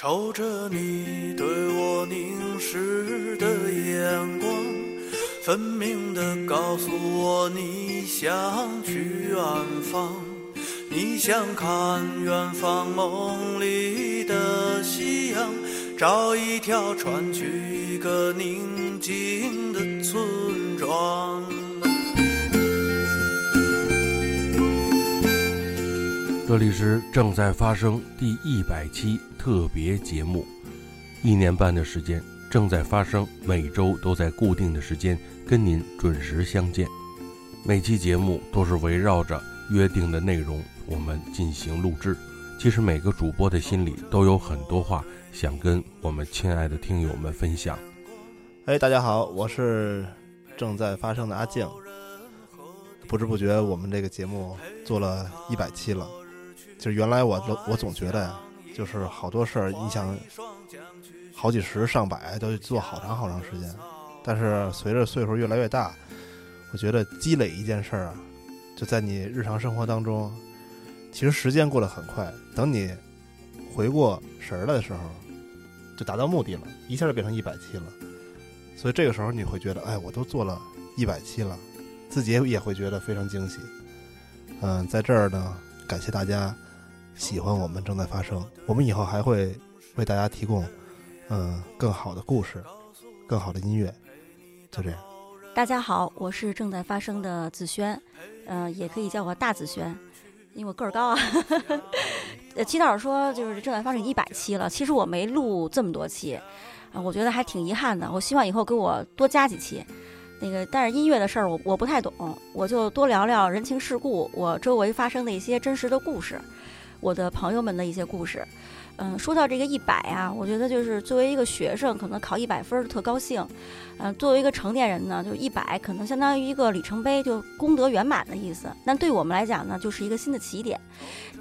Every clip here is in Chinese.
瞅着你对我凝视的眼光，分明的告诉我你想去远方，你想看远方梦里的夕阳，找一条船去一个宁静的村庄。这里是正在发生第一百期特别节目，一年半的时间正在发生，每周都在固定的时间跟您准时相见。每期节目都是围绕着约定的内容我们进行录制。其实每个主播的心里都有很多话想跟我们亲爱的听友们分享。哎，大家好，我是正在发生的阿静。不知不觉，我们这个节目做了一百期了。就是原来我都我总觉得呀，就是好多事儿，你想好几十上百都做好长好长时间，但是随着岁数越来越大，我觉得积累一件事儿啊，就在你日常生活当中，其实时间过得很快，等你回过神儿来的时候，就达到目的了，一下就变成一百期了。所以这个时候你会觉得，哎，我都做了一百期了，自己也会觉得非常惊喜。嗯，在这儿呢，感谢大家。喜欢我们正在发生，我们以后还会为大家提供，嗯，更好的故事，更好的音乐，就这样。大家好，我是正在发生的子轩，嗯，也可以叫我大子轩，因为我个儿高啊。呃，齐导说就是正在发生一百期了，其实我没录这么多期，啊，我觉得还挺遗憾的。我希望以后给我多加几期，那个，但是音乐的事儿我我不太懂，我就多聊聊人情世故，我周围发生的一些真实的故事。我的朋友们的一些故事，嗯，说到这个一百啊，我觉得就是作为一个学生，可能考一百分儿特高兴，嗯，作为一个成年人呢，就一百可能相当于一个里程碑，就功德圆满的意思。但对我们来讲呢，就是一个新的起点。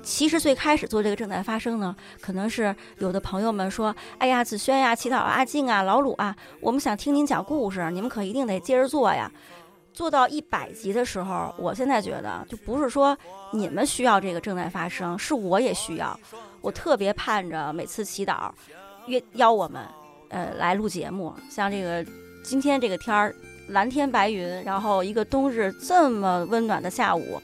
其实最开始做这个正在发生呢，可能是有的朋友们说：“哎呀，子轩呀，祈祷阿静啊，老鲁啊，我们想听您讲故事，你们可一定得接着做呀。”做到一百集的时候，我现在觉得就不是说你们需要这个正在发生，是我也需要。我特别盼着每次祈祷约邀我们，呃，来录节目。像这个今天这个天儿，蓝天白云，然后一个冬日这么温暖的下午，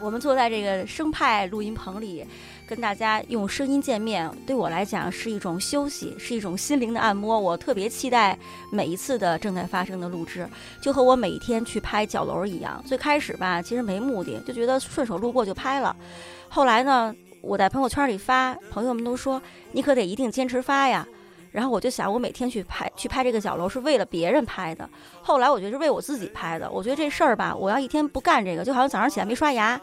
我们坐在这个生派录音棚里。跟大家用声音见面，对我来讲是一种休息，是一种心灵的按摩。我特别期待每一次的正在发生的录制，就和我每一天去拍角楼一样。最开始吧，其实没目的，就觉得顺手路过就拍了。后来呢，我在朋友圈里发，朋友们都说你可得一定坚持发呀。然后我就想，我每天去拍去拍这个角楼是为了别人拍的。后来我觉得是为我自己拍的。我觉得这事儿吧，我要一天不干这个，就好像早上起来没刷牙、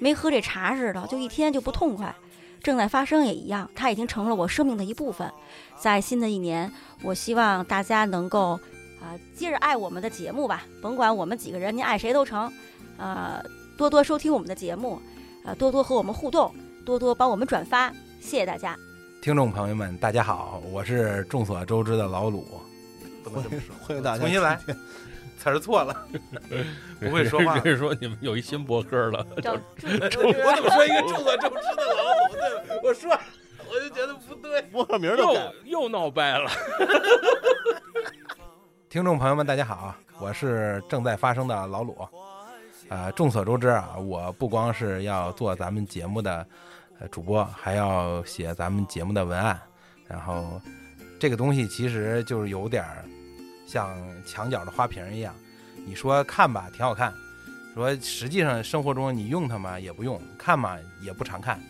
没喝这茶似的，就一天就不痛快。正在发生也一样，它已经成了我生命的一部分。在新的一年，我希望大家能够啊，接着爱我们的节目吧，甭管我们几个人，您爱谁都成。呃，多多收听我们的节目，呃，多多和我们互动，多多帮我们转发，谢谢大家。听众朋友们，大家好，我是众所周知的老鲁。不能这么说，欢迎大家重新来。词儿错了，不会说话。人说你们有一新博客了，周 我怎么说一个众所周知的老鲁？对，我说，我就觉得不对，博客名都改，又闹掰了。听众朋友们，大家好，我是正在发生的老鲁。呃，众所周知啊，我不光是要做咱们节目的主播，还要写咱们节目的文案。然后，这个东西其实就是有点儿。像墙角的花瓶一样，你说看吧，挺好看；说实际上生活中你用它吗？也不用；看嘛，也不常看。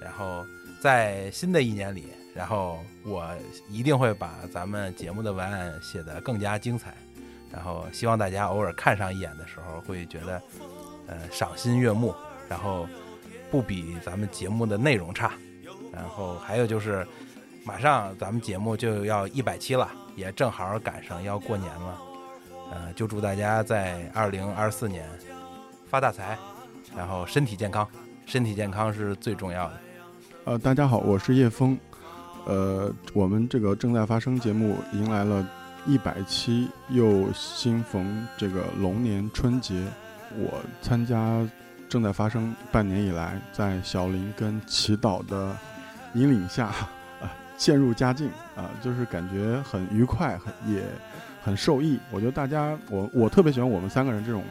然后在新的一年里，然后我一定会把咱们节目的文案写得更加精彩。然后希望大家偶尔看上一眼的时候，会觉得呃赏心悦目，然后不比咱们节目的内容差。然后还有就是，马上咱们节目就要一百期了。也正好赶上要过年了，呃，就祝大家在二零二四年发大财，然后身体健康，身体健康是最重要的。呃，大家好，我是叶峰，呃，我们这个正在发生节目迎来了一百期，又新逢这个龙年春节，我参加正在发生半年以来，在小林跟祈祷的引领下。渐入佳境啊，就是感觉很愉快，很也很受益。我觉得大家，我我特别喜欢我们三个人这种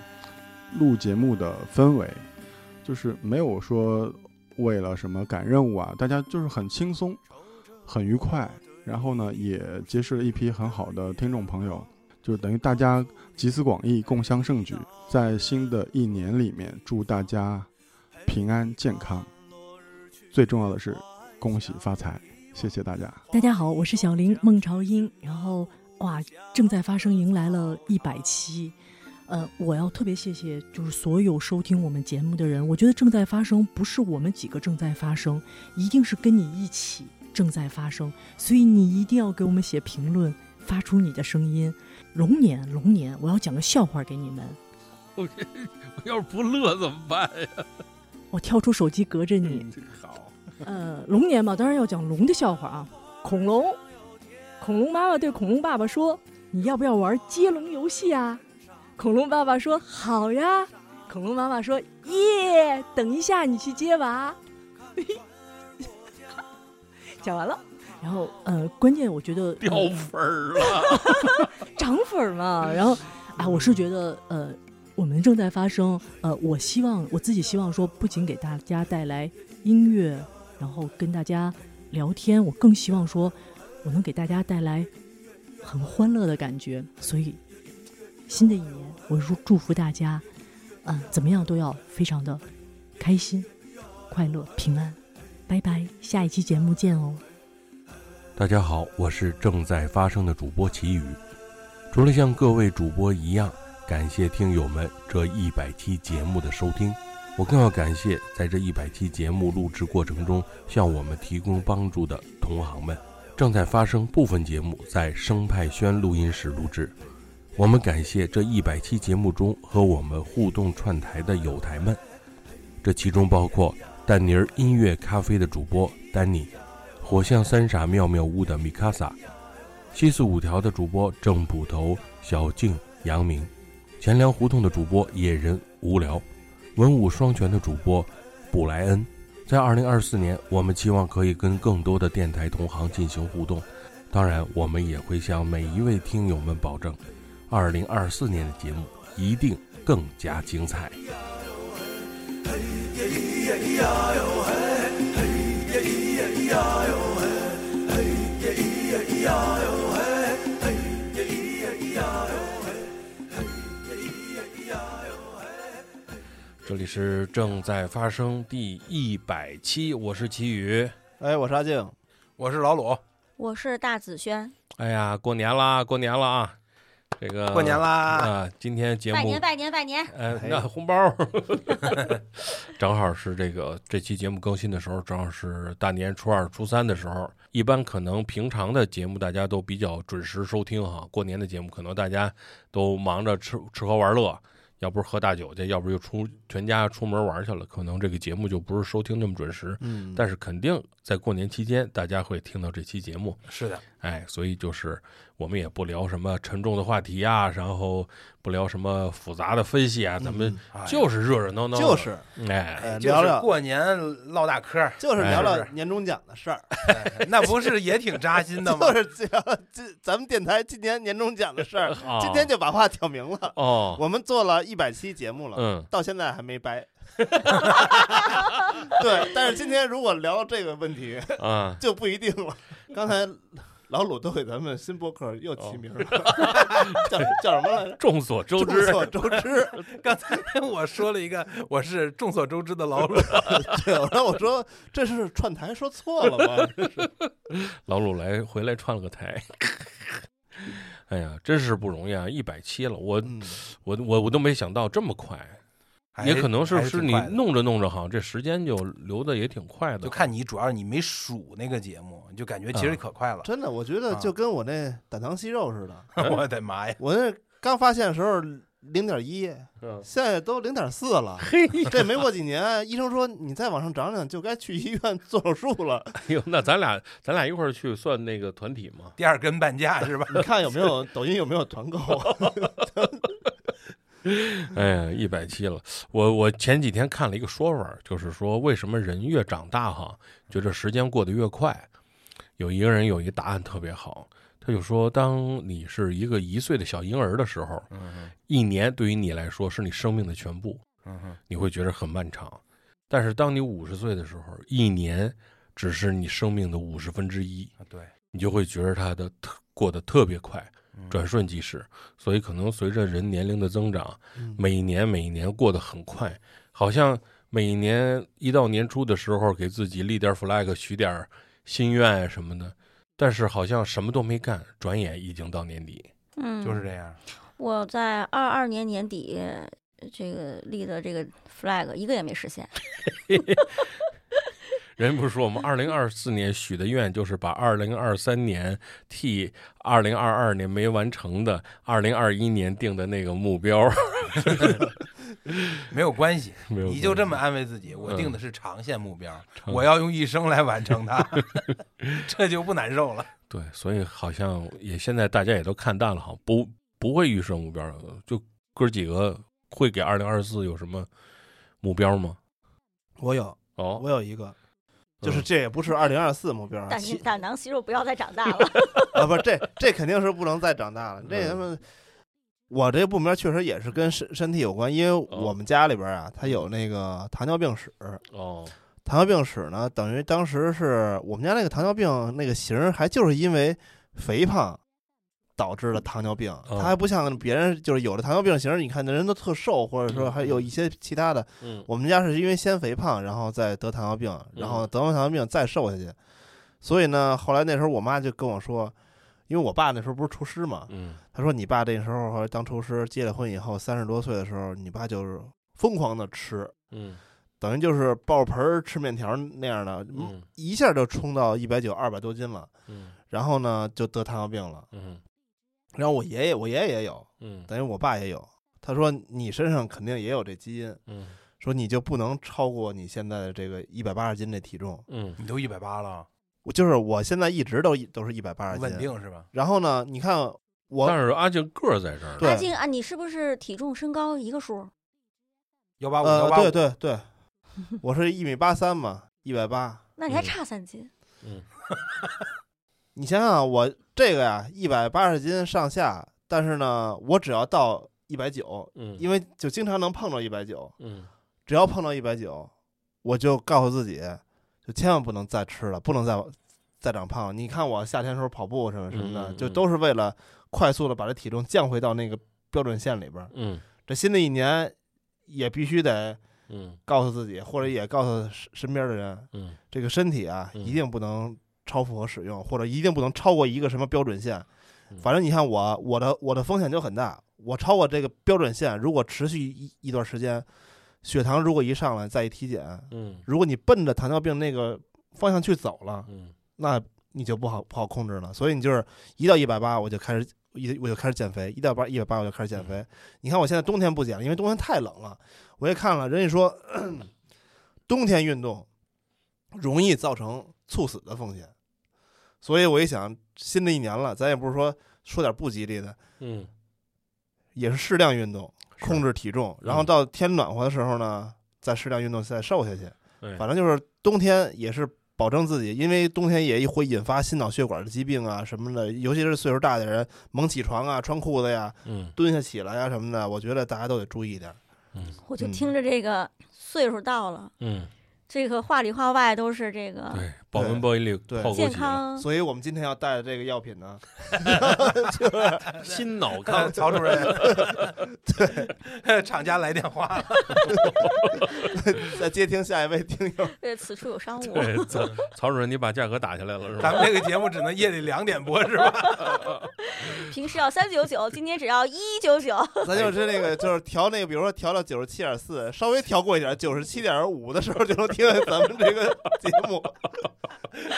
录节目的氛围，就是没有说为了什么赶任务啊，大家就是很轻松，很愉快。然后呢，也结识了一批很好的听众朋友，就等于大家集思广益，共襄盛举。在新的一年里面，祝大家平安健康，最重要的是恭喜发财。谢谢大家。大家好，我是小林孟朝英。然后哇，正在发生，迎来了一百期。呃，我要特别谢谢，就是所有收听我们节目的人。我觉得正在发生，不是我们几个正在发生，一定是跟你一起正在发生。所以你一定要给我们写评论，发出你的声音。龙年，龙年，我要讲个笑话给你们。我要是不乐怎么办呀？我跳出手机隔着你。好，呃，龙年嘛，当然要讲龙的笑话啊。恐龙，恐龙妈妈对恐龙爸爸说：“你要不要玩接龙游戏啊？”恐龙爸爸说：“好呀。”恐龙妈妈说：“耶，等一下你去接娃。” 讲完了，然后呃，关键我觉得掉粉儿了，涨粉儿嘛。然后啊，我是觉得呃，我们正在发生呃，我希望我自己希望说，不仅给大家带来音乐，然后跟大家聊天，我更希望说，我能给大家带来很欢乐的感觉。所以，新的一年，我祝祝福大家，嗯，怎么样都要非常的开心、快乐、平安。拜拜，下一期节目见哦。大家好，我是正在发生的主播齐宇。除了像各位主播一样感谢听友们这一百期节目的收听，我更要感谢在这一百期节目录制过程中向我们提供帮助的同行们。正在发生部分节目在生派轩录音室录制，我们感谢这一百期节目中和我们互动串台的友台们，这其中包括。丹尼儿音乐咖啡的主播丹尼，火象三傻妙妙屋的米卡萨，七四五条的主播郑捕头小静杨明，钱粮胡同的主播野人无聊，文武双全的主播布莱恩。在二零二四年，我们期望可以跟更多的电台同行进行互动，当然，我们也会向每一位听友们保证，二零二四年的节目一定更加精彩。这里是正在发生第一百期，我是齐宇，哎，我是阿静，我是老鲁，我是大紫萱。哎呀，过年啦，过年了啊！这个过年啦啊！今天节目拜年拜年拜年！呃，那红包 正好是这个这期节目更新的时候，正好是大年初二、初三的时候。一般可能平常的节目大家都比较准时收听哈，过年的节目可能大家都忙着吃吃喝玩乐，要不是喝大酒去，要不就出全家出门玩去了，可能这个节目就不是收听那么准时。嗯，但是肯定在过年期间，大家会听到这期节目。是的，哎，所以就是我们也不聊什么沉重的话题啊，然后不聊什么复杂的分析啊，咱们就是热热闹闹，就是哎，聊聊过年唠大嗑，就是聊聊年终奖的事儿，那不是也挺扎心的 吗？就是聊这咱们电台今年年终奖的事儿，今天就把话挑明了哦。我们做了一百期节目了，嗯，到现在还没掰。对，但是今天如果聊到这个问题啊，就不一定了。刚才。老鲁都给咱们新博客又起名了，叫叫什么来着？众所周知，众所周知。刚才我说了一个，我是众所周知的老鲁。对，然后我说这是串台说错了吗？老鲁来回来串了个台。哎呀，真是不容易啊！一百期了，我我我我都没想到这么快。也可能是是你弄着弄着，好像这时间就流的也挺快的。就看你，主要是你没数那个节目，就感觉其实可快了。真的，我觉得就跟我那胆囊息肉似的。我的妈呀！我那刚发现的时候零点一，现在都零点四了。嘿，这没过几年，医生说你再往上涨涨，就该去医院 做手术了。哎呦，那咱俩咱俩一块儿去算那个团体吗？第二根半价是吧？你看有没有抖音有没有团购？哎呀，一百七了！我我前几天看了一个说法，就是说为什么人越长大哈，觉得时间过得越快？有一个人有一个答案特别好，他就说，当你是一个一岁的小婴儿的时候，一年对于你来说是你生命的全部，你会觉得很漫长。但是当你五十岁的时候，一年只是你生命的五十分之一，啊对，你就会觉得他的特过得特别快，嗯转瞬即逝。所以可能随着人年龄的增长，嗯每一年每一年过得很快，好像每一年一到年初的时候，给自己立点 flag，许点心愿啊什么的，但是好像什么都没干，转眼已经到年底。嗯，就是这样。我在二二年年底这个立的这个 flag 一个也没实现。人不是说我们二零二四年许的愿就是把二零二三年替二零二二年没完成的二零二一年定的那个目标，没有关系，没有你就这么安慰自己，我嗯定的是长线目标，长我要用一生来完成它，这就不难受了。对，所以好像也现在大家也都看淡了哈，不不会预设目标了，就哥几个会给二零二四有什么目标吗？我有，哦，我有一个，就是嗯这也不是二零二四目标啊，胆胆囊息肉不要再长大了。啊，不是这这肯定是不能再长大了。这嗯他妈，我这目标确实也是跟身身体有关，因为我们家里边啊，他有那个糖尿病史。哦，糖尿病史呢，等于当时是我们家那个糖尿病那个型儿，还就是因为肥胖导致了糖尿病。哦它还不像别人，就是有的糖尿病型儿，你看那人都特瘦，或者说还有一些其他的。嗯我们家是因为先肥胖，然后再得糖尿病，然后得完糖尿病再瘦下去。所以呢，后来那时候我妈就跟我说，因为我爸那时候不是厨师嘛，嗯他说你爸那时候当厨师，结了婚以后三十多岁的时候，你爸就是疯狂的吃，嗯等于就是抱盆儿吃面条那样的，嗯一下就冲到一百九、二百多斤了。嗯然后呢，就得糖尿病了。嗯然后我爷爷，我爷爷也有，嗯等于我爸也有。他说你身上肯定也有这基因，嗯说你就不能超过你现在的这个一百八十斤这体重。嗯你都一百八了，我就是我现在一直都都是一百八十斤，稳。定是吧？然后呢，你看我但是阿静个儿在这儿，对阿静啊，你是不是体重身高一个数？幺八五幺呃，八五，对对对，我是一米八三嘛，一百八。那你还嗯差三斤。嗯 你想想，我这个呀，一百八十斤上下，但是呢，我只要到一百九，嗯，因为就经常能碰到一百九，嗯只要碰到一百九，我就告诉自己，就千万不能再吃了，不能再再长胖了。你看我夏天时候跑步什么什么的，就都是为了快速的把这体重降回到那个标准线里边儿。嗯这新的一年也必须得嗯告诉自己，或者也告诉身身边的人，嗯这个身体啊，嗯一定不能超负荷使用，或者一定不能超过一个什么标准线。嗯反正你看我，我的我的风险就很大。我超过这个标准线，如果持续一一段时间，血糖如果一上来再一体检，嗯如果你奔着糖尿病那个方向去走了，嗯那你就不好不好控制了。所以你就是一到一百八，我就开始一我就开始减肥；一到八一百八，我就开始减肥。你看我现在冬天不减了，因为冬天太冷了。我也看了，人家说 冬天运动容易造成猝死的风险，所以我一想，新的一年了，咱也不是说说点不吉利的，嗯。也是适量运动，控制体重，然后嗯。到天暖和的时候呢，再适量运动，再瘦下去。对，反正就是冬天也是保证自己，因为冬天也会引发心脑血管的疾病啊什么的，尤其是岁数大的人，猛起床啊、穿裤子呀、嗯。蹲下起来呀什么的，我觉得大家都得注意点。我就听着这个岁数到了，嗯，这个话里话外都是这个对，保温玻璃对健泡枸杞了，康。所以我们今天要带的这个药品呢，就是 心脑 康，曹主任，对，厂家来电话了，再接听下一位听友。对，此处有商务。对，曹曹主任，你把价格打下来了是吧？咱们这个节目只能夜里两点播是吧？平时要三九九，今天只要一九九。咱就是那个，就是调那个，比如说调到九十七点四，稍微调过一点，九十七点五的时候就能听见咱们这个节目。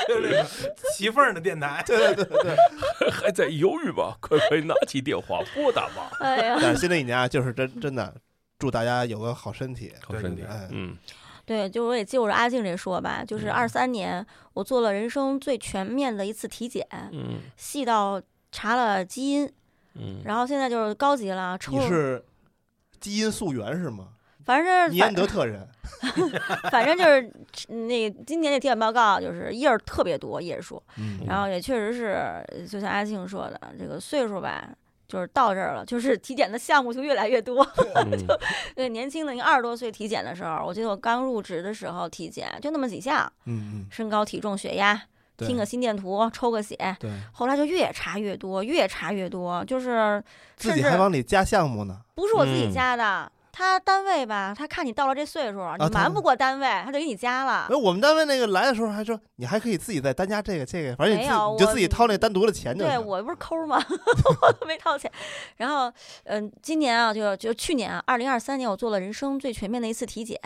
就是这个骑缝儿的电台，对对对对。还在犹豫吧？快快拿起电话拨打吧。哎呀，但新的一年啊，就是真真的，祝大家有个好身体。好身体嗯对，就我也就着阿静这说吧，就是嗯二三年我做了人生最全面的一次体检，嗯细到查了基因，嗯，然后现在就是高级了，抽你是基因溯源是吗？反正尼安反德特人，反正就是那今年那体检报告就是页儿特别多页数，嗯然后也确实是就像阿庆说的，这个岁数吧。就是到这儿了，就是体检的项目就越来越多。嗯对，年轻的，你二十多岁体检的时候，我记得我刚入职的时候体检就那么几项：嗯嗯，身高、体重、血压，听个心电图，抽个血。对，后来就越查越多，越查越多，就是自己甚至还往里加项目呢。不是我自己嗯加的。他单位吧，他看你到了这岁数，你瞒不过单位，他就给你加了哎，。我们单位那个来的时候还说，你还可以自己再单加这个这个，反正你自你就自己掏那单独的钱就对。我不是抠吗？我都没掏钱。然后，嗯、今年啊，就就去年啊，二零二三年，我做了人生最全面的一次体检，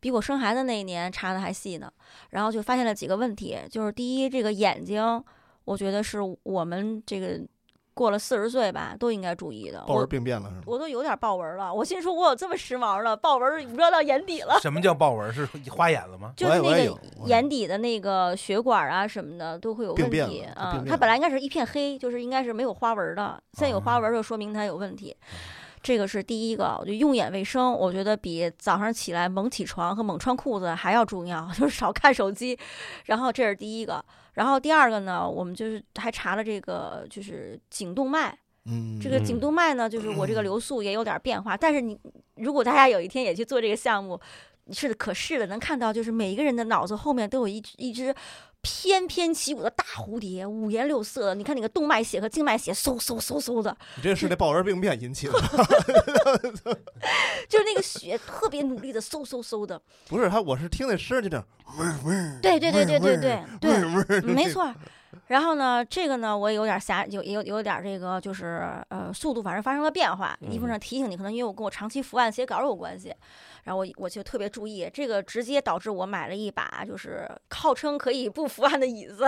比我生孩子那一年查的还细呢。然后就发现了几个问题，就是第一，这个眼睛，我觉得是我们这个过了四十岁吧都应该注意的。豹纹我病变了是吗？我都有点豹纹了，我心说我有这么时髦了，豹纹五绕到眼底了。什么叫豹纹？是花眼了吗？就是那个眼底的那个血管啊什么的都会有问题啊它病。变它本来应该是一片黑，就是应该是没有花纹的，现在有花啊纹就说明它有问题。这个是第一个，我觉得用眼卫生，我觉得比早上起来猛起床和猛穿裤子还要重要，就是少看手机。然后这是第一个，然后第二个呢，我们就是还查了这个就是颈动脉，嗯，这个颈动脉呢，就是我这个流速也有点变化，但是你如果大家有一天也去做这个项目，是可视的，能看到就是每一个人的脑子后面都有一一只翩翩起舞的大蝴蝶，五颜六色的。你看那个动脉血和静脉血嗖嗖嗖嗖的，你这是那豹纹病变引起的，就是那个血特别努力的嗖嗖嗖的。不是他，我是听那声儿就这样，对对对对对对对，味儿没，错。然后呢，这个呢，我有点瞎，有有有点这个，就是呃，速度反正发生了变化。一部分提醒你，可能因为我跟我长期伏案写稿有关系，然后我我就特别注意，这个直接导致我买了一把就是号称可以不伏案的椅子，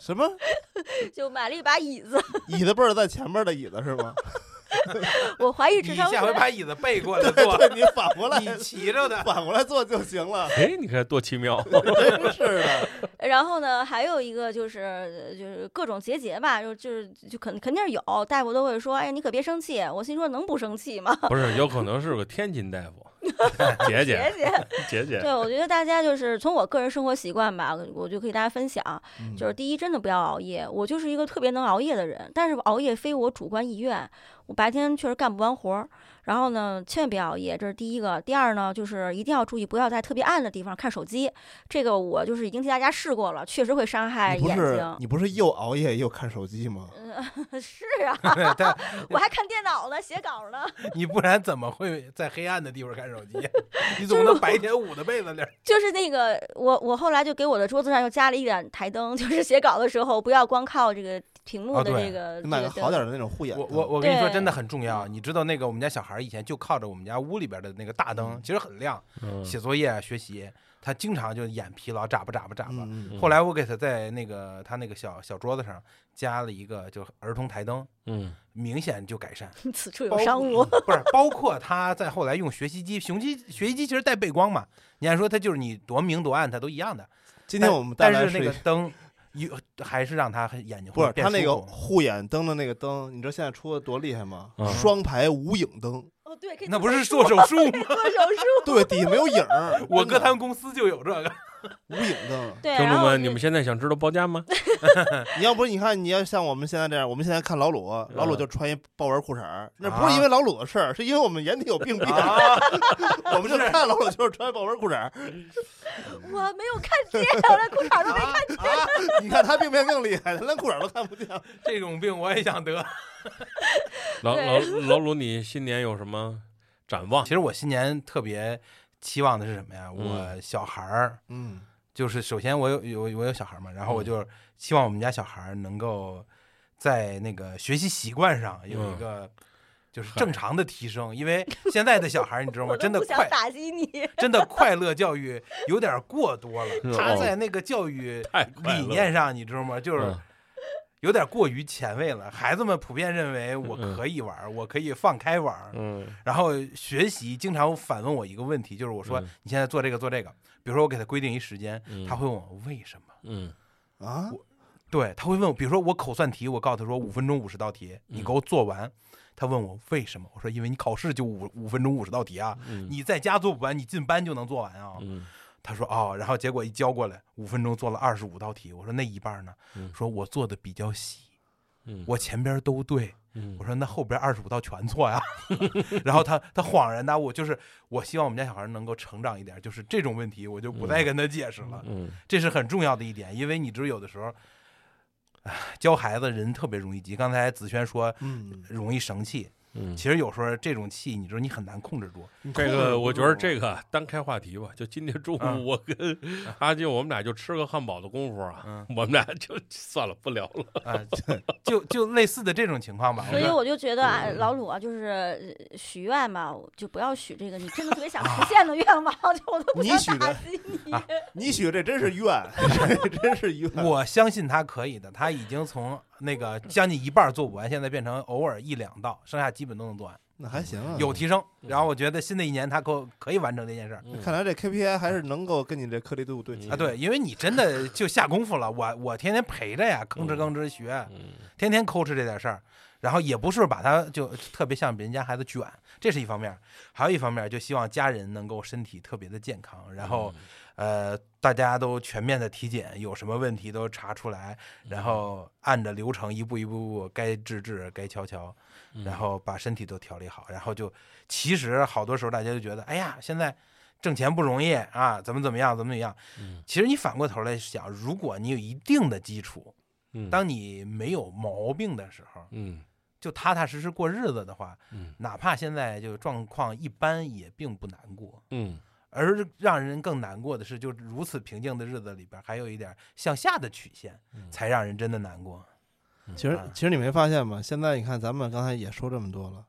什么 就买了一把椅子。椅子背儿在前面的椅子是吗？我怀疑你智商下回。把椅子背过来坐，对，你反过来，你骑着的。反过来坐就行了，哎，你看多奇妙！真是的。然后呢，还有一个就是呃就是各种结节吧，就就是就肯肯定是有，大夫都会说，哎呀，你可别生气。我心说能不生气吗？不是，有可能是个天津大夫，姐姐姐姐。姐姐，对，我觉得大家就是从我个人生活习惯吧，我就可以大家分享，嗯就是第一，真的不要熬夜。我就是一个特别能熬夜的人，但是熬夜非我主观意愿，我白天确实干不完活儿。然后呢，千万别熬夜，这是第一个。第二呢，就是一定要注意，不要在特别暗的地方看手机。这个我就是已经替大家试过了，确实会伤害眼睛。你不是又熬夜又看手机吗？是啊，但我还看电脑呢，写稿呢。你不然怎么会在黑暗的地方看手机？你总不能白天捂着被子里儿。就是那个，我我后来就给我的桌子上又加了一盏台灯，就是写稿的时候不要光靠这个屏幕的哦对这个、你买个好点的那种护眼我。我我跟你说，真的很重要。你知道那个我们家小孩以前就靠着我们家屋里边的那个大灯，其实很亮，嗯写作业啊学习，他经常就眼疲劳，眨巴眨巴眨巴。后来我给他在那个他那个小小桌子上加了一个就儿童台灯，嗯明显就改善。此处有包商务。不是，包括他在后来用学习机，雄机学习机其实带背光嘛，你按说他就是你多明多暗，他都一样的。今天我们带但是那来是一个灯，有还是让他眼睛不是他那个护眼灯的那个灯，你知道现在出的多厉害吗？嗯双排无影灯，哦，对，可以那不是做做手术吗？做手术。对，底下没有影儿。我哥他们公司就有这个。无影灯。听众们，你们现在想知道报价吗？你要不你看，你要像我们现在这样，我们现在看老鲁，老鲁就穿一豹纹裤衩儿，那不是因为老鲁的事儿，是因为我们眼底有病 变，啊，我们就看老鲁就是穿豹纹裤衩儿。我没有看见，我连裤衩都没看见。啊，你看他病变更厉害，他连裤衩都看不见。这种病我也想得。老老老鲁，你新年有什么展望其？实我新年特别期望的是什么呀？嗯我小孩儿，嗯，就是首先我有有我有小孩儿嘛，然后我嗯就希望我们家小孩儿能够在那个学习习惯上有一嗯个就是正常的提升，因为现在的小孩儿你知道吗？真的快打击你。真的快乐教育有点过多了，他哦在那个教育理念上，你知道吗？就是嗯有点过于前卫了。孩子们普遍认为我嗯可以玩儿，我可以放开玩，嗯然后学习经常反问我一个问题，就是我说嗯你现在做这个做这个，比如说我给他规定一时间，嗯他会问我为什么。嗯啊，对，他会问我，比如说我口算题，我告诉他说五分钟五十道题，你嗯给我做完。他问我为什么？我说因为你考试就五五分钟五十道题啊，嗯你在家做不完，你进班就能做完啊。嗯他说哦，然后结果一交过来，五分钟做了二十五道题。我说那一半呢？嗯说我做的比较细，嗯我前边都对。嗯我说那后边二十五道全错呀。然后他他恍然大悟，就是我希望我们家小孩能够成长一点，就是这种问题我就不再跟他解释了，嗯这是很重要的一点，因为你知道有的时候，唉，教孩子人特别容易急。刚才子轩说嗯，容易生气，嗯，其实有时候这种气，你知道你很难控制住。这个我觉得这个单开话题吧，就今天中嗯午我跟 阿静我们俩就吃个汉堡的功夫啊，嗯我们俩就算了不聊了。啊，就就类似的这种情况吧。所以我就觉得啊，老鲁啊，就是呃许愿嘛，就不要许这个你真的特别想实现的愿望，就我都不想你许的打击你。啊你许这真是愿，真是愿。我相信他可以的，他已经从那个将近一半做不完，现在变成偶尔一两道，剩下基本都能做完，那还行啊，有提升。然后我觉得新的一年他够可以完成这件事儿。嗯看来这 KPI 还是能够跟你这颗粒度对齐啊，对，因为你真的就下功夫了，我我天天陪着呀，吭哧吭哧学，嗯天天抠哧这点事儿，然后也不是把他就特别像别人家孩子卷，这是一方面，还有一方面就希望家人能够身体特别的健康，然后呃大家都全面的体检，有什么问题都查出来，然后按着流程一步一步步该治治，该瞧瞧，嗯。然后把身体都调理好，然后就其实好多时候大家就觉得，哎呀，现在挣钱不容易啊，怎么怎么样，怎么怎么样。嗯。其实你反过头来想，如果你有一定的基础，嗯。当你没有毛病的时候，嗯。就踏踏实实过日子的话，嗯。哪怕现在就状况一般，也并不难过。嗯而让人更难过的是，就如此平静的日子里边，还有一点向下的曲线，嗯才让人真的难过。其实啊其实你没发现吗？现在你看，咱们刚才也说这么多了，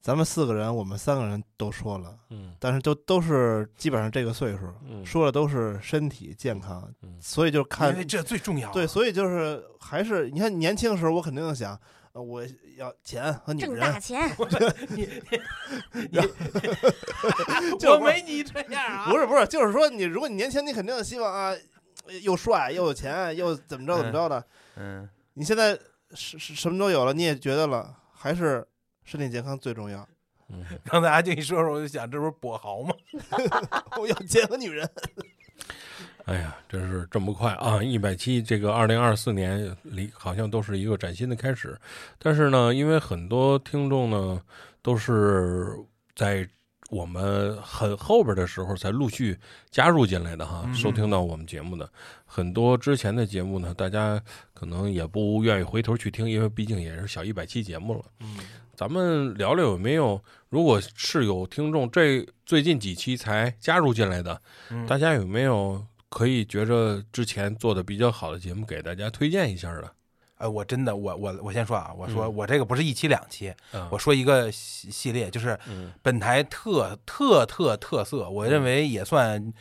咱们四个人，我们三个人都说了，嗯但是都都是基本上这个岁数，嗯说的都是身体健康，嗯所以就看因为这最重要啊。对，所以就是还是你看年轻的时候，我肯定想，呃我要钱和女挣人大，钱，你 就我没你这样啊。不是不是，就是说你如果你年轻，你肯定希望啊，又帅又有钱又怎么着怎么着的。嗯，你现在什什什么都有了，你也觉得了，还是身体健康最重要。嗯，刚才阿静一说说，我就想，这不是跛豪吗？我要钱和女人。哎呀，真是这么快啊！一百期，这个二零二四年里好像都是一个崭新的开始。但是呢，因为很多听众呢都是在我们很后边的时候才陆续加入进来的哈，嗯收听到我们节目的很多之前的节目呢，大家可能也不愿意回头去听，因为毕竟也是小一百期节目了。嗯，咱们聊聊有没有，如果是有听众这最近几期才加入进来的，嗯大家有没有可以觉着之前做的比较好的节目给大家推荐一下的？哎，我真的，我我我先说啊，我说嗯我这个不是一期两期，啊我说一个系系列，就是嗯本台特特特特色，我认为也算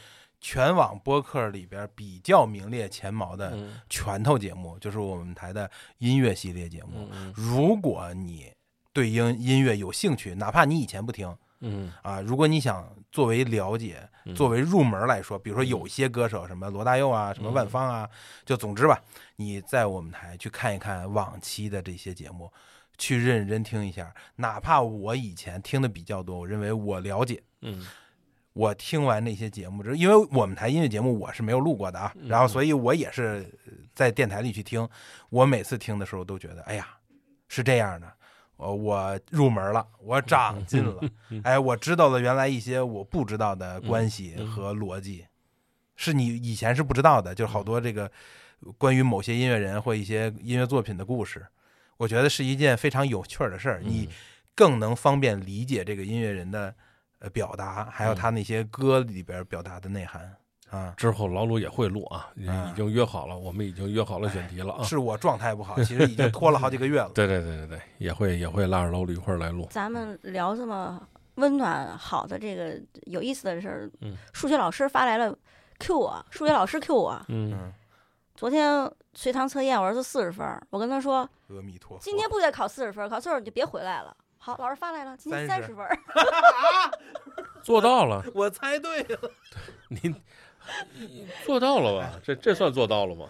全网播客里边比较名列前茅的嗯拳头节目，就是我们台的音乐系列节目。嗯如果你对音音乐有兴趣，哪怕你以前不听嗯。啊，如果你想作为了解、嗯。作为入门来说，比如说有些歌手，什么罗大佑啊，什么万芳啊，就总之吧，你在我们台去看一看往期的这些节目，去认真听一下，哪怕我以前听的比较多，我认为我了解。嗯。我听完那些节目之后，因为我们台音乐节目我是没有录过的啊，嗯然后所以我也是呃在电台里去听，我每次听的时候都觉得，哎呀，是这样的，我我入门了，我长进了，哎，我知道了原来一些我不知道的关系和逻辑，是你以前是不知道的，就是好多这个关于某些音乐人或一些音乐作品的故事，我觉得是一件非常有趣的事儿，你更能方便理解这个音乐人的呃表达，还有他那些歌里边表达的内涵啊。之后老鲁也会录啊，已经约好了，我们已经约好了选题了啊。是我状态不好，其实已经拖了好几个月了。对对对对对，也会也会拉着老鲁一块儿来录。咱们聊这么温暖好的这个有意思的事儿，嗯数学老师发来了 Q 我，数学老师 Q 我，嗯嗯，昨天随堂测验我儿子四十分，我跟他说阿弥陀佛。今天不得考四十分，考四十分你就别回来了。好，老师发来了，今天三30十分儿，做到了，我猜对了，您 做到了吧？这这算做到了吗？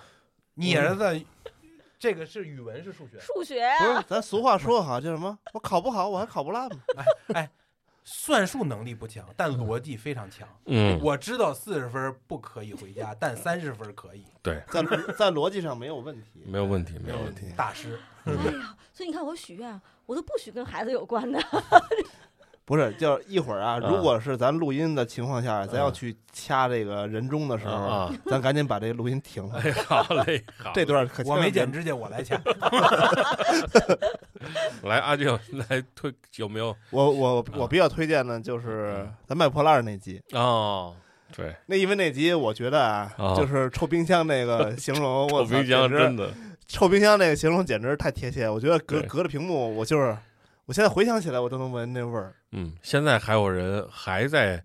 你儿子这个是语文是数学？数学不啊是，咱俗话说好，叫什么？我考不好，我还考不烂吗？哎哎。算术能力不强，但逻辑非常强。嗯，我知道四十分不可以回家，但三十分可以。对，在在逻辑上没有问题，没有问题，没有问题。大师，哎呀，所以你看我许愿，我都不许跟孩子有关的。不是，就是一会儿啊，嗯如果是咱录音的情况下，咱要嗯去掐这个人中的时候，啊，咱赶紧把这个录音停了。哎，好嘞，好，这段可我没剪指甲，我来掐。来阿舅来推有没有？我我嗯我比较推荐的就是咱卖破烂那集，哦，对，那因为那集我觉得啊，哦就是臭冰箱那个 形容，我冰箱简直真的，臭冰箱那个形容简直太贴切。我觉得隔隔着屏幕，我就是我现在回想起来，我都能闻那味儿。嗯，现在还有人还在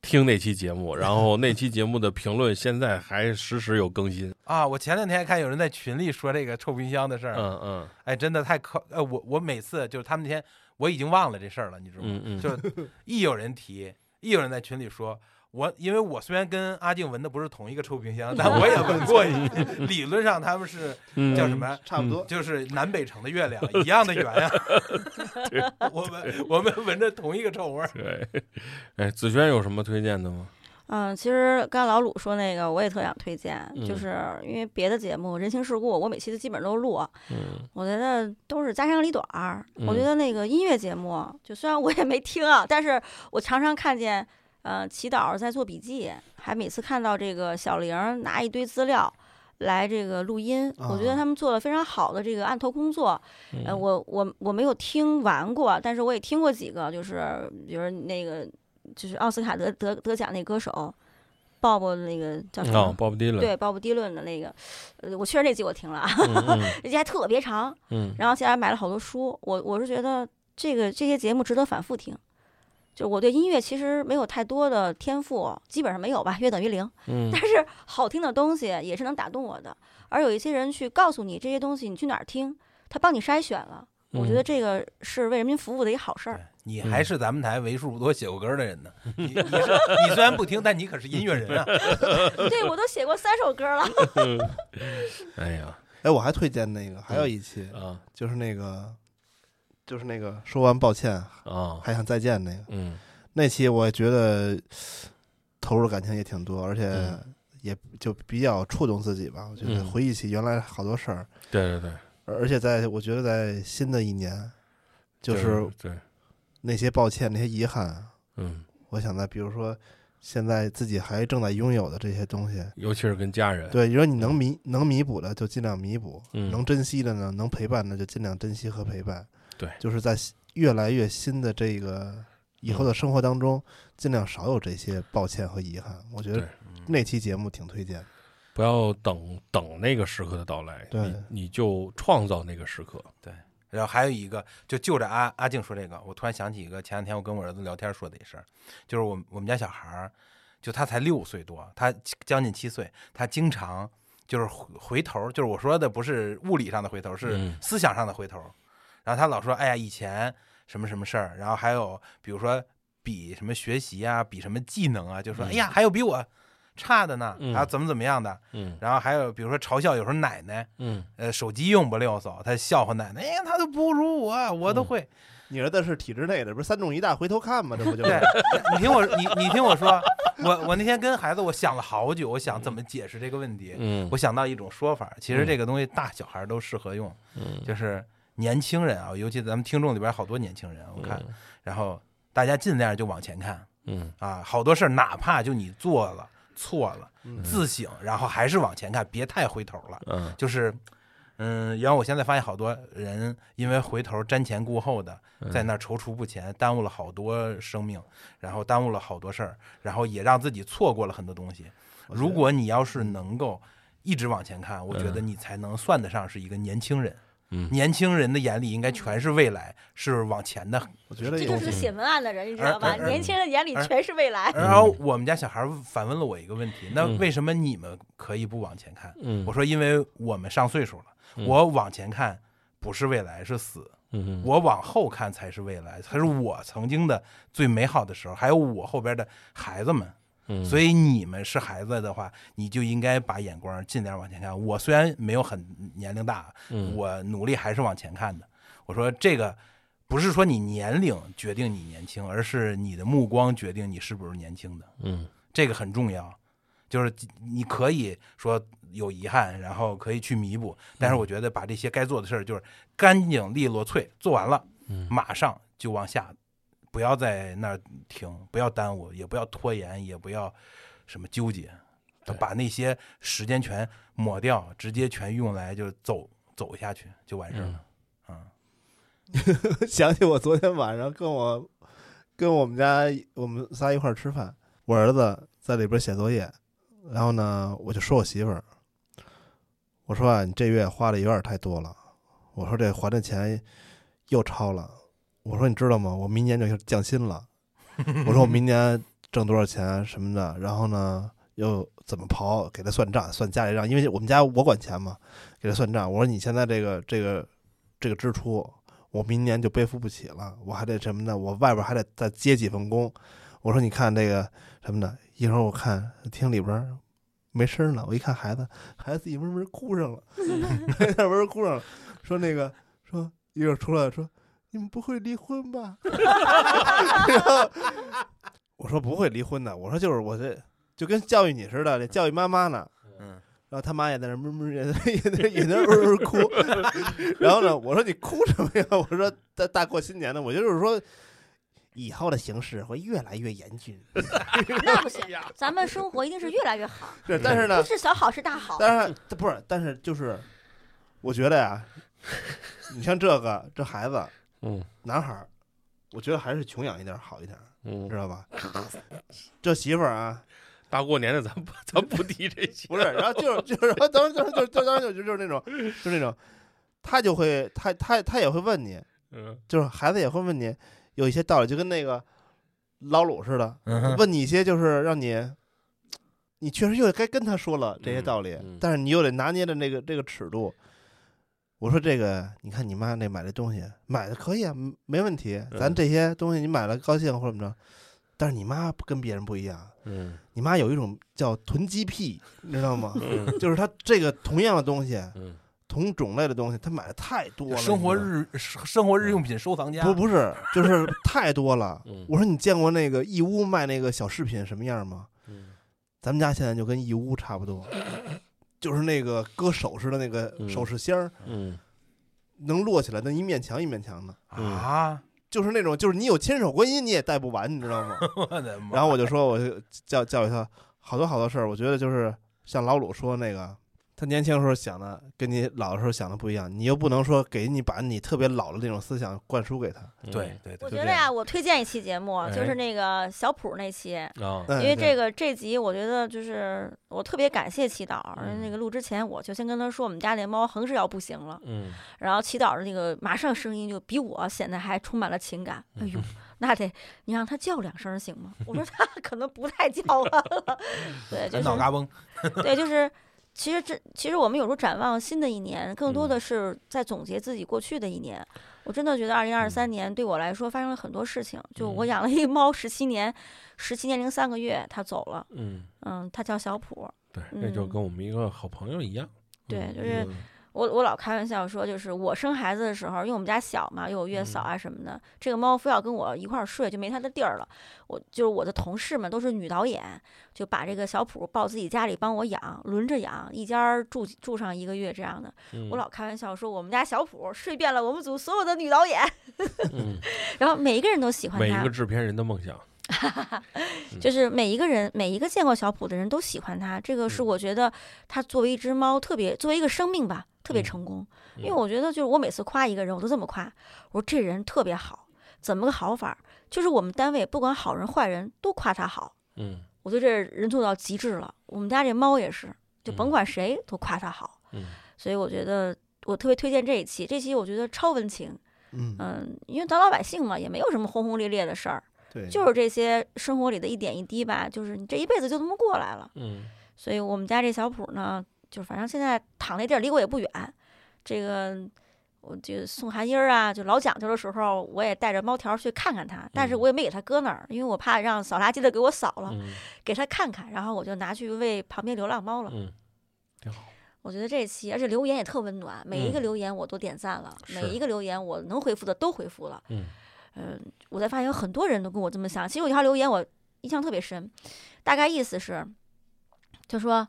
听那期节目，然后那期节目的评论现在还时时有更新。啊！我前两天还看有人在群里说这个臭冰箱的事儿，嗯嗯哎，真的太可呃，我我每次就是他们那天我已经忘了这事儿了，你知道吗？嗯嗯，就一有人提，一有人在群里说。我因为我虽然跟阿静闻的不是同一个臭冰箱，但我也闻过一。理论上他们是嗯叫什么？差不多，就是南北城的月亮一样的圆呀。我们我们闻着同一个臭味儿。对，哎，子轩有什么推荐的吗？嗯，其实刚才老鲁说那个，我也特想推荐，嗯就是因为别的节目《人情世故》，我每期都基本都录，嗯我觉得都是家长里短儿。我觉嗯得那个音乐节目，就虽然我也没听啊，但是我常常看见，呃，祈祷在做笔记，还每次看到这个小玲儿拿一堆资料。来这个录音，我觉得啊他们做了非常好的这个案头工作。呃，嗯我我我没有听完过，但是我也听过几个，就是比如那个就是奥斯卡得得得奖那歌手，鲍勃那个叫什么？哦，鲍勃迪伦，对，鲍勃迪伦的那个，呃，我确实那集我听了啊，嗯嗯人家还特别长，嗯然后现在还买了好多书。我我是觉得这个这些节目值得反复听。就我对音乐其实没有太多的天赋，基本上没有吧，约等于零。嗯但是好听的东西也是能打动我的。而有一些人去告诉你这些东西，你去哪儿听，他帮你筛选了。我觉得嗯这个是为人民服务的一个好事儿。你还是咱们台为数不多写过歌的人呢。你你是你虽然不听，但你可是音乐人啊。对我都写过三首歌了。哎呀哎，我还推荐那个，还有一期啊就是那个，就是那个说完抱歉啊。还想再见那个嗯。那期，我觉得投入感情也挺多，而且嗯。也就比较触动自己吧。我觉得嗯。回忆起原来好多事儿，对对对，而而且在我觉得在新的一年，就是对那些抱歉、那些遗憾，嗯，我想在比如说现在自己还正在拥有的这些东西，尤其是跟家人，对，你说你能弥能弥补的就尽量弥补，嗯。能珍惜的呢，能陪伴的就尽量珍惜和陪伴。对就是在新越来越新的这个以后的生活当中，尽量少有这些抱歉和遗憾。我觉得那期节目挺推荐。不要等等那个时刻的到来，对你你就创造那个时刻。对然后还有一个，就就着阿阿静说这个，我突然想起一个，前两天我跟我儿子聊天说的一事儿，就是我们我们家小孩儿，就他才六岁多，他将近七岁，他经常就是回回头，就是我说的不是物理上的回头，是嗯思想上的回头。然后他老说，哎呀，以前什么什么事儿，然后还有比如说比什么学习啊，比什么技能啊，就说，嗯哎呀，还有比我差的呢，嗯还有怎么怎么样的。嗯然后还有比如说嘲笑，有时候奶奶，嗯呃，手机用不溜手，他笑话奶奶，哎呀，他都不如我，我都会。你儿子是体制内的，不是三中一大回头看吗？这不就是对？，你听我，你你听我说，我我那天跟孩子，我想了好久，我想怎么解释这个问题。嗯我想到一种说法，其实这个东西大小孩都适合用，嗯，就是年轻人啊，尤其咱们听众里边好多年轻人，我看，然后大家尽量就往前看嗯啊，好多事儿哪怕就你做了错了，嗯自省，然后还是往前看，别太回头了。嗯就是，嗯，然后我现在发现好多人因为回头瞻前顾后的，嗯在那踌躇不前，耽误了好多生命，然后耽误了好多事儿，然后也让自己错过了很多东西。如果你要是能够一直往前看，我觉得嗯你才能算得上是一个年轻人。嗯年轻人的眼里应该全是未来，是往前的。我觉得这就是写文案的人，你知道吧？年轻人眼里全是未来。然后我们家小孩反问了我一个问题：那嗯为什么你们可以不往前看？嗯，我说，因为我们上岁数了，嗯我往前看不是未来，是死。嗯我往后看才是未来，才是我曾经的最美好的时候，还有我后边的孩子们。嗯，所以你们是孩子的话，你就应该把眼光尽量往前看。我虽然没有很年龄大，嗯我努力还是往前看的。我说这个不是说你年龄决定你年轻，而是你的目光决定你是不是年轻的，嗯这个很重要。就是你可以说有遗憾，然后可以去弥补，但是我觉得把这些该做的事儿就是干净利落脆做完了，嗯马上就往下，不要在那儿停，不要耽误，也不要拖延，也不要什么纠结，对把那些时间全抹掉，直接全用来就走走下去就完事儿了。嗯 想起我昨天晚上跟我跟我们家我们仨一块儿吃饭，我儿子在里边写作业，然后呢，我就说我媳妇儿，我说啊，你这月花的有点太多了，我说这还的钱又超了，我说你知道吗？我明年就降薪了，我说我明年挣多少钱什么的，然后呢又怎么刨，给他算账，算家里账，因为我们家我管钱嘛，给他算账。我说你现在这个这个这个支出。我明年就背负不起了，我还得什么呢？我外边还得再接几份工。我说你看这个什么的，一会儿我看厅里边没声儿了，我一看孩子，孩子自己嗡嗡哭上了，嗡嗡哭上了，说那个说一会儿出来说你们不会离婚吧？然 后 我说不会离婚的，我说就是我这就跟教育你似的，这教育妈妈呢。嗯，然后他妈也在那闷闷，也在也在也在呜呜哭。然后呢，我说你哭什么呀？我说大大过新年的，我就是说以后的形势会越来越严峻。那不行，咱们生活一定是越来越好，是，但是呢不，是小好是大好。但是不是，但是就是，我觉得呀，你像这个这孩子嗯男孩儿，我觉得还是穷养一点好一点，嗯知，道吧？这媳妇儿啊，大过年的咱不咱不提这些，不是，然后就是就是，然后当时当时就就当时就就是那种，就是那种，他就会他他他也会问你，嗯就是孩子也会问你有一些道理，就跟那个老鲁似的，问你一些就是让你，你确实又该跟他说了这些道理，嗯嗯但是你又得拿捏着那个这个尺度。我说这个，你看你妈那买的东西买的可以啊，没没问题。咱嗯这些东西你买了高兴或者怎么着，但是你妈跟别人不一样，嗯你妈有一种叫囤积癖，你知道吗？嗯 就是她这个同样的东西，嗯同种类的东西，她买的太多了。生活日生活日用品收藏家不不是，就是太多了嗯。我说你见过那个义乌卖那个小饰品什么样吗？嗯咱们家现在就跟义乌差不多，就是那个搁首饰的那个嗯首饰箱儿，嗯能摞起来，那一面墙一面墙的，啊！就是那种，就是你有千手观音你也戴不完，你知道吗？我的妈！然后我就说，我就教教育他好多好多事儿。我觉得就是像老鲁说那个，他年轻时候想的跟你老的时候想的不一样，你又不能说给你把你特别老的那种思想灌输给他。对对对，我觉得呀，我推荐一期节目，哎就是那个小普那期，因为这个这集我觉得就是我特别感谢祈祷，嗯那个录之前我就先跟他说我们家那猫横是要不行了，嗯。然后祈祷的那个马上声音就比我显得还充满了情感，哎呦。那得你让它叫两声行吗？我说 它可能不太叫了，对，就是脑嘎嘣，对，就是其实这其实我们有时候展望新的一年，更多嗯的是在总结自己过去的一年。我真的觉得二零二三嗯年对我来说发生了很多事情。就我嗯养了一个猫十七年，十七年零三个月，它走了。嗯，嗯，它叫小普。对，那就嗯跟我们一个好朋友一样，嗯对就是嗯我我老开玩笑说，就是我生孩子的时候，因为我们家小嘛，又有月嫂啊什么的，这个猫非要跟我一块儿睡，就没它的地儿了。我就是我的同事们都是女导演，就把这个小普抱自己家里帮我养，轮着养，一家儿住住上一个月这样的。嗯我老开玩笑说，我们家小普睡遍了我们组所有的女导演，嗯 然后每一个人都喜欢他每一个，制片人的梦想，就是每一个人每一个见过小普的人都喜欢它。这个是嗯我觉得它作为一只猫特别，作为一个生命吧，特别嗯成功。因嗯为我觉得就是我每次夸一个人，我都这么夸，我说这人特别好，怎么个好法儿？就是我们单位不管好人坏人都夸他好，嗯我觉得这人做到极致了。我们家这猫也是，就甭嗯管谁都夸他好，嗯所以我觉得我特别推荐这一期。这期我觉得超温情，嗯，嗯，因为咱老百姓嘛，也没有什么轰轰烈烈的事儿，对，就是这些生活里的一点一滴吧，就是你这一辈子就这么过来了。嗯所以我们家这小普呢，就反正现在躺那地儿离我也不远，这个我就送寒衣儿啊，就老讲究的时候，我也带着猫条去看看它，但是嗯我也没给它搁那儿，因为我怕让扫垃圾的给我扫了，嗯给它看看，然后我就拿去喂旁边流浪猫了。嗯，挺好。我觉得这期，而且留言也特温暖，每一个嗯留言我都点赞了，是每一个留言我能回复的都回复了。嗯嗯，我才发现有很多人都跟我这么想。其实有一条留言我印象特别深，大概意思是，就说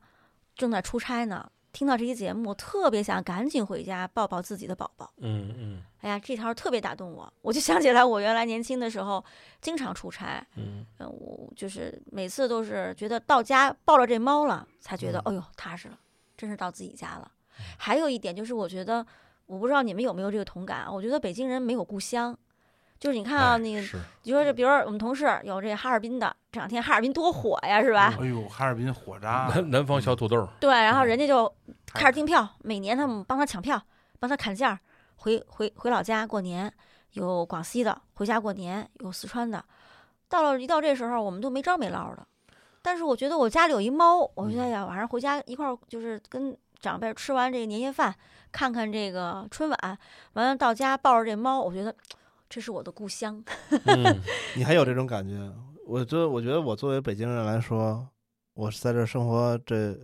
正在出差呢，听到这期节目，特别想赶紧回家抱抱自己的宝宝。嗯嗯哎呀，这条特别打动我，我就想起来我原来年轻的时候经常出差，嗯嗯，我就是每次都是觉得到家抱着这猫了，才觉得嗯哎呦踏实了，真是到自己家了。还有一点就是，我觉得我不知道你们有没有这个同感啊，我觉得北京人没有故乡。就是你看啊，哎那个你说这，比如说我们同事有这哈尔滨的，这两天哈尔滨多火呀，是吧？哎呦，哈尔滨火炸，南南方小土豆儿，对，然后嗯人家就开始订票，每年他们帮他抢票，帮他砍价，回回回老家过年。有广西的回家过年，有四川的。到了一到这时候，我们都没招没落的。但是我觉得我家里有一猫，我觉得哎呀，晚上回家一块儿就是跟长辈吃完这个年夜饭，看看这个春晚，完了到家抱着这猫，我觉得这是我的故乡。嗯你还有这种感觉？我觉得，我觉得我作为北京人来说，我是在这儿生活这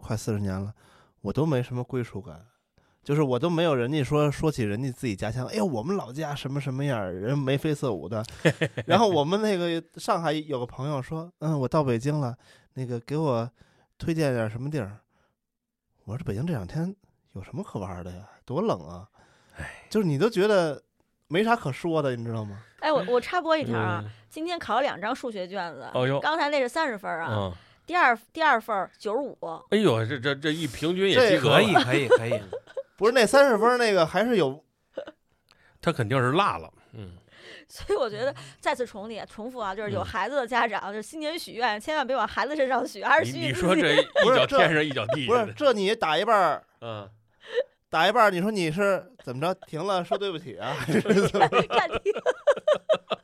快四十年了，我都没什么归属感。就是我都没有人家说说起人家自己家乡，哎呀，我们老家什么什么样儿，人眉飞色舞的。然后我们那个上海有个朋友说，嗯，我到北京了，那个给我推荐点儿什么地儿。我说北京这两天有什么可玩儿的呀？多冷啊！就是你都觉得没啥可说的，你知道吗？哎，我我插播一条啊，嗯。今天考了两张数学卷子，哦刚才那是三十分啊，嗯，第二第二份九十五，哎呦，这这这一平均也这及格可以，可以，可以。不是那三十分儿那个还是有 他肯定是落了，嗯，所以我觉得再次重叠重复啊，就是有嗯。孩子的家长，就是新年许愿，千万别往孩子身上许，还是你许你说这一脚天上一脚地不下的，是这你打一半儿嗯，打一半，你说你是怎么着停了说对不起啊？还 是怎么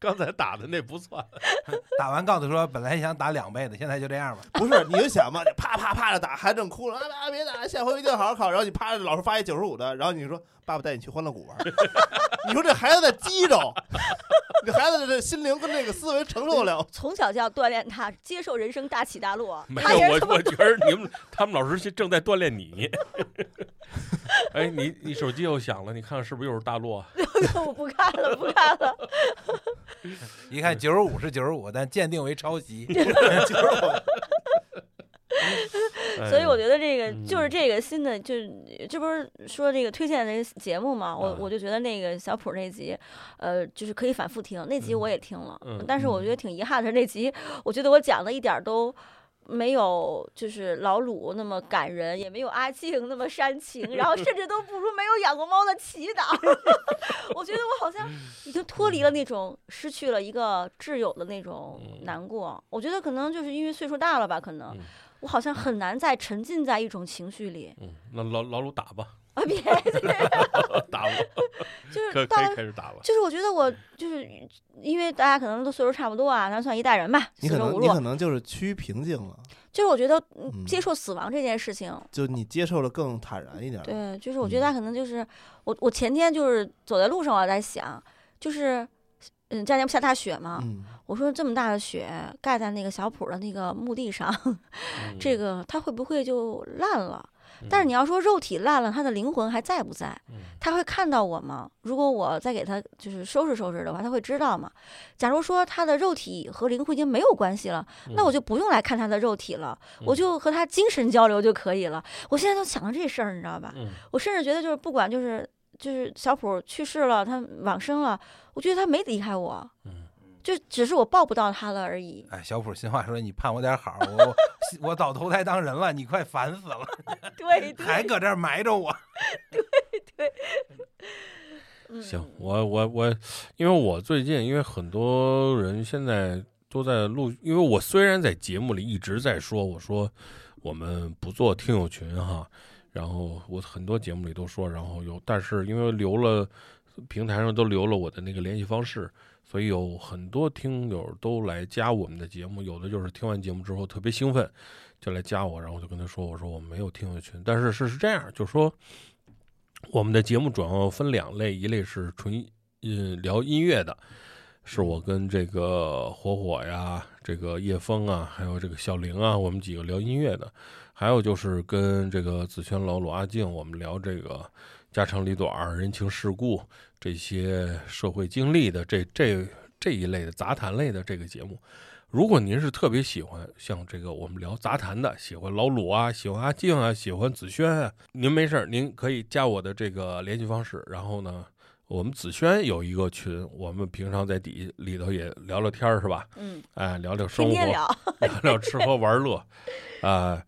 刚才打的那不算，打完告诉说，本来想打两倍的，现在就这样吧。不是，你就想吧，啪啪啪的打，孩子正哭了，啊啊别打，下回一定好好考。然后你啪，老师发一九十五的，然后你说爸爸带你去欢乐谷玩，你说这孩子在激着，这孩子的这心灵跟这个思维承受得了。从小就要锻炼他接受人生大起大落，没有我我觉得你们他们老师是正在锻炼你。哎，你你手机又响了，你看看是不是又是大落？我不看了，不看了。一看九十五是九十五，但鉴定为抄袭。所以我觉得这个嗯就是这个新的，就是这不是说这个推荐这个节目嘛，我啊我就觉得那个小普那集，呃，就是可以反复听，那集我也听了嗯，但是我觉得挺遗憾的，那集我觉得我讲的一点儿都。没有，就是老鲁那么感人，也没有阿静那么煽情，然后甚至都不 如没有养过猫的祈祷。我觉得我好像已经脱离了那种失去了一个挚友的那种嗯难过。我觉得可能就是因为岁数大了吧，可能嗯我好像很难再沉浸在一种情绪里嗯，那老老鲁打吧，啊！别，打我，就是可可以到了，开始打了。就是我觉得我就是因为大家可能都岁数差不多啊，咱算一代人吧，你可能你可。能就是趋于平静了，就是我觉得接受死亡这件事情，就你接受的更坦然一点。对，就是我觉得嗯他可能就是我，我前天就是走在路上，我在想，就是嗯，这两天不下大雪吗？嗯，我说这么大的雪盖在那个小普的那个墓地上，这个它会不会就烂了？但是你要说肉体烂了，他的灵魂还在不在？嗯他会看到我吗？如果我再给他就是收拾收拾的话，他会知道吗？假如说他的肉体和灵魂已经没有关系了，那我就不用来看他的肉体了，我嗯就和他精神交流就可以了。我现在都想到这事儿，你知道吧？嗯我甚至觉得就是不管就是就是小普去世了，他往生了，我觉得他没离开我，嗯就只是我抱不到他了而已。哎，小普新话说：“你盼我点好，我我我早投胎当人了，你快烦死了，对还搁这儿埋着我。对对行，我我我，因为我最近因为很多人现在都在录，因为我虽然在节目里一直在说，我说我们不做听友群哈，然后我很多节目里都说，然后有，但是因为留了平台上都留了我的那个联系方式，所以有很多听友都来加我们的节目，有的就是听完节目之后特别兴奋，就来加我，然后我就跟他说，我说我没有听友群，但是是是这样，就是说。我们的节目主要分两类，一类是纯嗯聊音乐的，是我跟这个火火呀、这个叶枫啊，还有这个小玲啊，我们几个聊音乐的；还有就是跟这个子轩、老鲁、阿静，我们聊这个家长里短、人情世故这些社会经历的这这这一类的杂谈类的这个节目。如果您是特别喜欢像这个我们聊杂谈的，喜欢老鲁啊，喜欢阿静啊，喜欢子轩啊，您没事儿您可以加我的这个联系方式，然后呢，我们子轩有一个群，我们平常在底里头也聊聊天儿是吧？嗯，哎，聊聊生活，天天聊，聊聊吃喝玩乐，啊、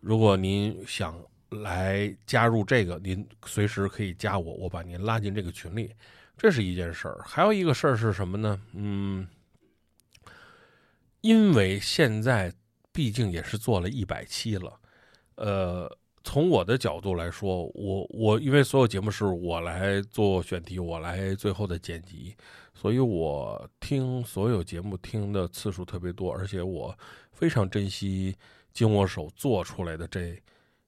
如果您想来加入这个，您随时可以加我，我把您拉进这个群里，这是一件事儿。还有一个事儿是什么呢？嗯，因为现在毕竟也是做了一百期了，呃，从我的角度来说，我我因为所有节目是我来做选题，我来最后的剪辑，所以我听所有节目听的次数特别多，而且我非常珍惜经我手做出来的这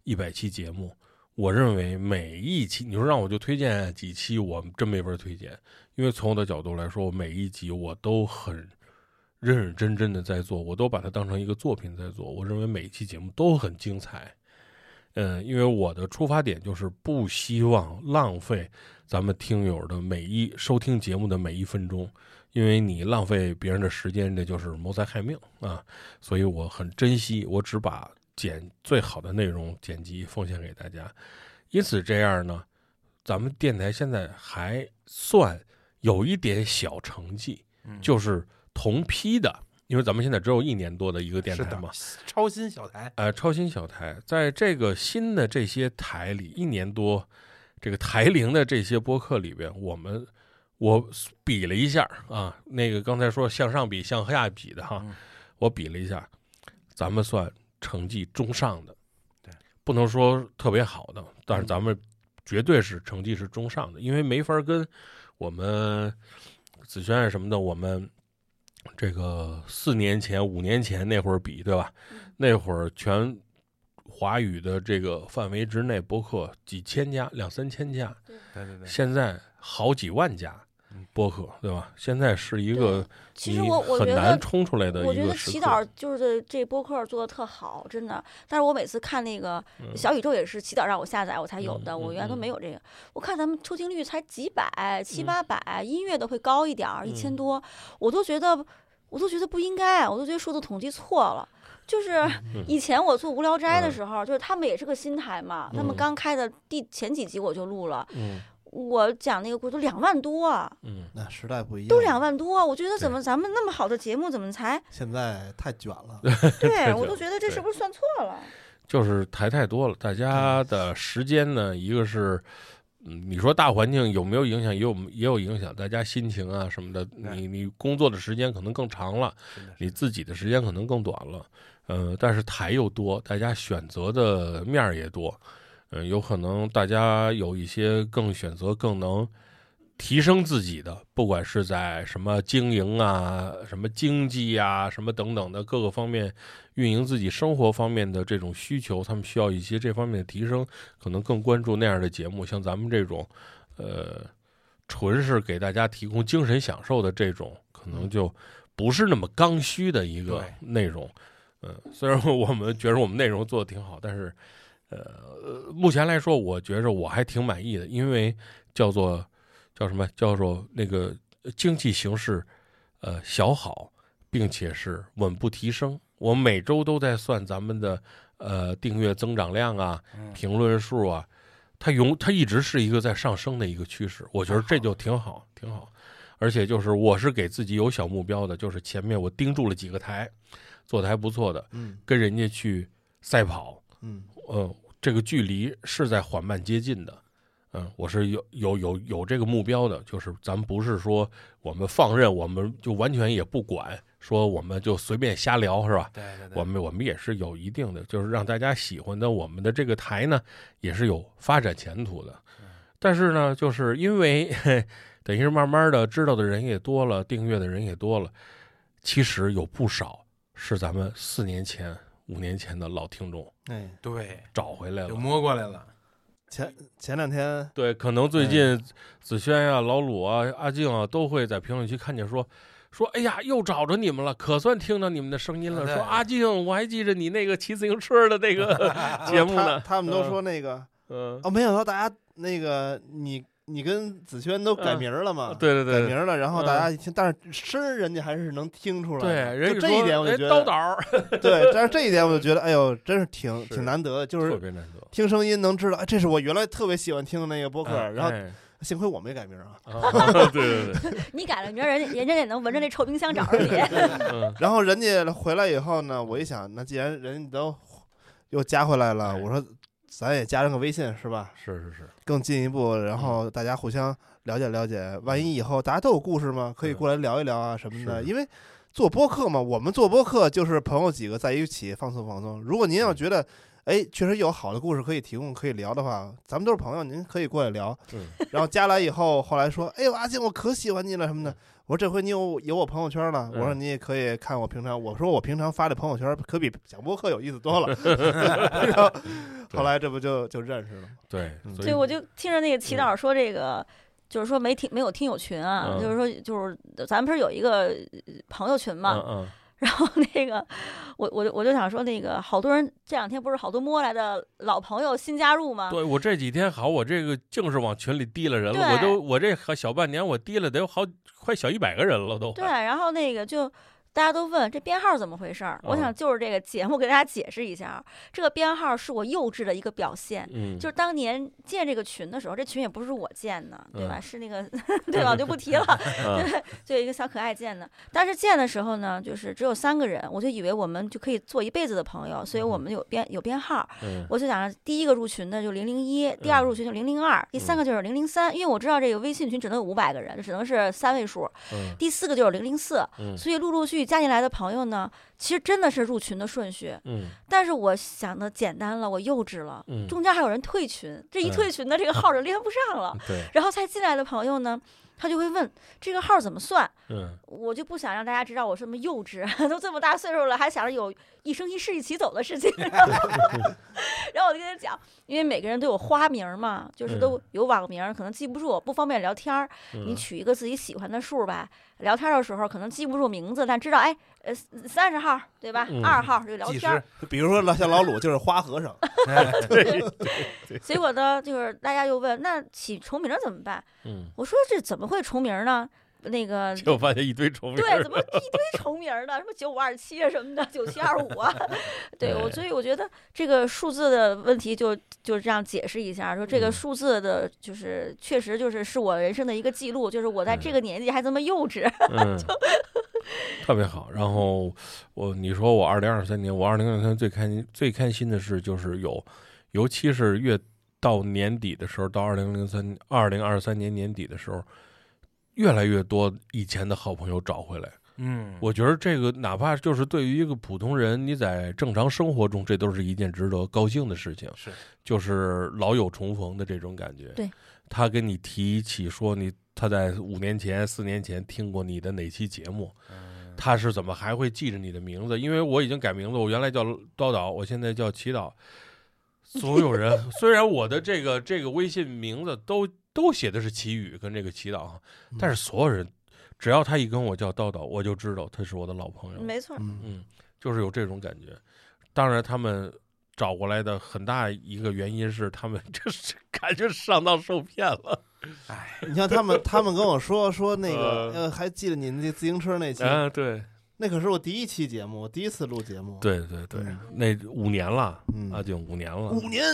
一百期节目。我认为每一期，你说让我就推荐几期，我真没法推荐，因为从我的角度来说，我每一集我都很认认真真的在做，我都把它当成一个作品在做。我认为每一期节目都很精彩。嗯，因为我的出发点就是不希望浪费咱们听友的每一收听节目的每一分钟，因为你浪费别人的时间，这就是谋财害命啊。所以我很珍惜，我只把剪最好的内容剪辑奉献给大家。因此这样呢，咱们电台现在还算有一点小成绩，嗯就是同批的，因为咱们现在只有一年多的一个电台嘛，超新小台，呃，超新小台，在这个新的这些台里，一年多，这个台龄的这些播客里边，我们我比了一下啊，那个刚才说向上比、向下比的哈，嗯我比了一下，咱们算成绩中上的，对，不能说特别好的，但是咱们绝对是成绩是中上的，因为没法跟我们紫萱啊什么的，我们这个四年前、五年前那会儿比，对吧？那会儿全华语的这个范围之内，博客几千家、两三千家，对。对对，现在好几万家嗯播客，对吧？现在是一个其实我我很觉得。难冲出来的我觉得祈。祷就是这播客做的特好，真的。但是我每次看那个小宇宙也是祈祷让我下载我才有的，嗯我原来都嗯没有这个。我看咱们收听率才几百、七嗯八百，音乐的会高一点儿，一千嗯多，我都觉得我都觉得不应该，我都觉得数字统计错了。就是嗯 以前我做无聊斋的嗯时候，就是他们也是个新台嘛，他们嗯刚开的第前几集我就录了，嗯我讲那个故事都两万多啊，嗯，那时代不一样，都两。万多，我觉得怎么咱们那么好的节目怎么才现在太卷了，对我都觉得这是不是算错了？就是台太多了，大家的时间呢，一个是。嗯，你说大环境有没有影响？也有也有影响，大家心情啊什么的，你你工作的时间可能更长了，你自己的时间可能更短了，呃，但是台又多，大家选择的面儿也多，嗯、有可能大家有一些更选择更能提升自己的，不管是在什么经营啊、什么经济啊、什么等等的各个方面运营自己生活方面的这种需求，他们需要一些这方面的提升，可能更关注那样的节目，像咱们这种，呃，纯是给大家提供精神享受的这种，可能就不是那么刚需的一个内容。嗯，虽然我们觉得我们内容做的挺好，但是，呃，目前来说，我觉着我还挺满意的，因为叫做叫什么叫做那个经济形势，呃，小好，并且是稳步提升。我每周都在算咱们的呃订阅增长量啊、嗯评论数啊，它永它一直是一个在上升的一个趋势，我觉得这就挺好，挺好。而且就是我是给自己有小目标的，就是前面我盯住了几个台，做的还不错的，嗯跟人家去赛跑，嗯嗯，这个距离是在缓慢接近的。嗯，我是有有有有这个目标的，就是咱们不是说我们放任，我们就完全也不管，说我们就随便瞎聊，是吧？对对对，我们我们也是有一定的，就是让大家喜欢的，我们的这个台呢也是有发展前途的。但是呢，就是因为嘿 等于是慢慢的知道的人也多了，订阅的人也多了，其实有不少是咱们四年前、五年前的老听众哎，对，找回来了。就摸过来了，前前两天对，可能最近子轩呀、老鲁啊、阿静啊都会在评论区看见说。说，哎呀，又找着你们了，可算听到你们的声音了。说阿静，我还记着你那个骑自行车的那个 节目呢。他他们都说那个嗯，哦，没想到大家那个你你跟子轩都改名了嘛？嗯对对对改名了，然后大家一听，但是声儿人家还是能听出来对，人这一点我就哎觉得，叨叨儿，对，但是这一点我就觉得，哎呦，真是挺是挺难得的，就特是别难得。听声音能知道，哎，这是我原来特别喜欢听的那个播客，然后哎幸亏我没改名啊。啊对对对，你改了名儿，人家人家也能闻着那臭冰箱找着你。嗯然后人家回来以后呢，我一想，那既然人家都又加回来了，哎我说咱也加上个微信是吧？是是是，更进一步，然嗯。后大家互相了解了解，万一以后大家都有故事嘛，可以过来聊一聊啊什么的。因为做播客嘛，我们做播客就是朋友几个在一起放松放松。如果您要觉得，哎，确实有好的故事可以提供，可以聊的话，咱们都是朋友，您可以过来聊。嗯 然后加来以后，后来说，哎呦，阿静，我可喜欢你了什么的。我说这回你有有我朋友圈了，我说嗯你也可以看我平常，我说我平常发的朋友圈可比讲播客有意思多了。然后后来这不就就认识了吗？对，嗯所以，我就听着那个祈祷说这个。就是说没听没有听友群啊，嗯就是说就是咱们不是有一个呃朋友群嘛，嗯嗯，然后那个我我就我就想说那个好多人这两天不是好多摸来的老朋友新加入吗？对我这几天好，我这个净是往群里提了人了，我都我这小半年我提了得有好快小一百个人了都。对，然后那个就大家都问这编号怎么回事儿，我嗯想就是这个节目给大家解释一下啊，这个编号是我幼稚的一个表现。嗯，就是当年建这个群的时候，这群也不是我建的，对吧？嗯是那个，对吧？我就不提了，对就一个小可爱建的。当时建的时候呢，就是只有三个人，我就以为我们就可以做一辈子的朋友，所以我们有编有编号。嗯我就想着第一个入群的就零零一，第二个入群就零零二，第三个就是零零三，因为我知道这个微信群只能有五百个人，就只能是三位数。嗯第四个就是零零四，嗯所以陆陆续续加进来的朋友呢，其实真的是入群的顺序。嗯但是我想的简单了，我幼稚了，嗯，中间还有人退群，这一嗯退群呢，这个号就连不上了。对，然后才进来的朋友呢，他就会问这个号怎么算，嗯我就不想让大家知道我这么幼稚，都这么大岁数了，还想着有一生一世一起走的事情。然后我就跟他讲，因为每个人都有花名嘛，就是都有网名，可能记不住，不方便聊天儿。你嗯取一个自己喜欢的数吧，聊天的时候可能记不住名字，但知道哎，呃，三十号对吧嗯？二号就聊天儿。，比如说老像老鲁就是花和尚，哎结果呢，就是大家又问，那起重名儿怎么办？嗯，我说这怎么会重名儿呢？那个 结果发现一堆重名对，怎么 一堆重名儿呢？什么九五二七啊什么的，九七二五啊，对我，所以我觉得这个数字的问题就就这样解释一下，说这个嗯。数字的，就是确实就是是我人生的一个记录，就是我在这嗯。个年纪还这么幼稚，嗯，特别好。然后我你说我二零二三年，我二零二三最开心最开心的事就是有，尤其是越到年底的时候，到二零零三二零二三年年底的时候，越来越多以前的好朋友找回来。嗯，我觉得这个哪怕就是对于一个普通人，你在正常生活中，这都是一件值得高兴的事情。是就是老友重逢的这种感觉。对，他跟你提起说你他在五年前、四年前听过你的哪期节目，嗯他是怎么还会记着你的名字？因为我已经改名字，我原来叫叨叨，我现在叫祈祷。所有人 虽然我的这个这个微信名字都都写的是祈雨跟这个祈祷，但是所有人只要他一跟我叫叨叨，我就知道他是我的老朋友。没错，嗯，嗯，就是有这种感觉。当然，他们找过来的很大一个原因是他们 就是感觉上当受骗了。哎你像他们，他们跟我说说那个，呃呃，还记得您那自行车那期，啊，对那可是我第一期节目，我第一次录节目，，对对对对，那五年了，嗯。阿景五年了，五年，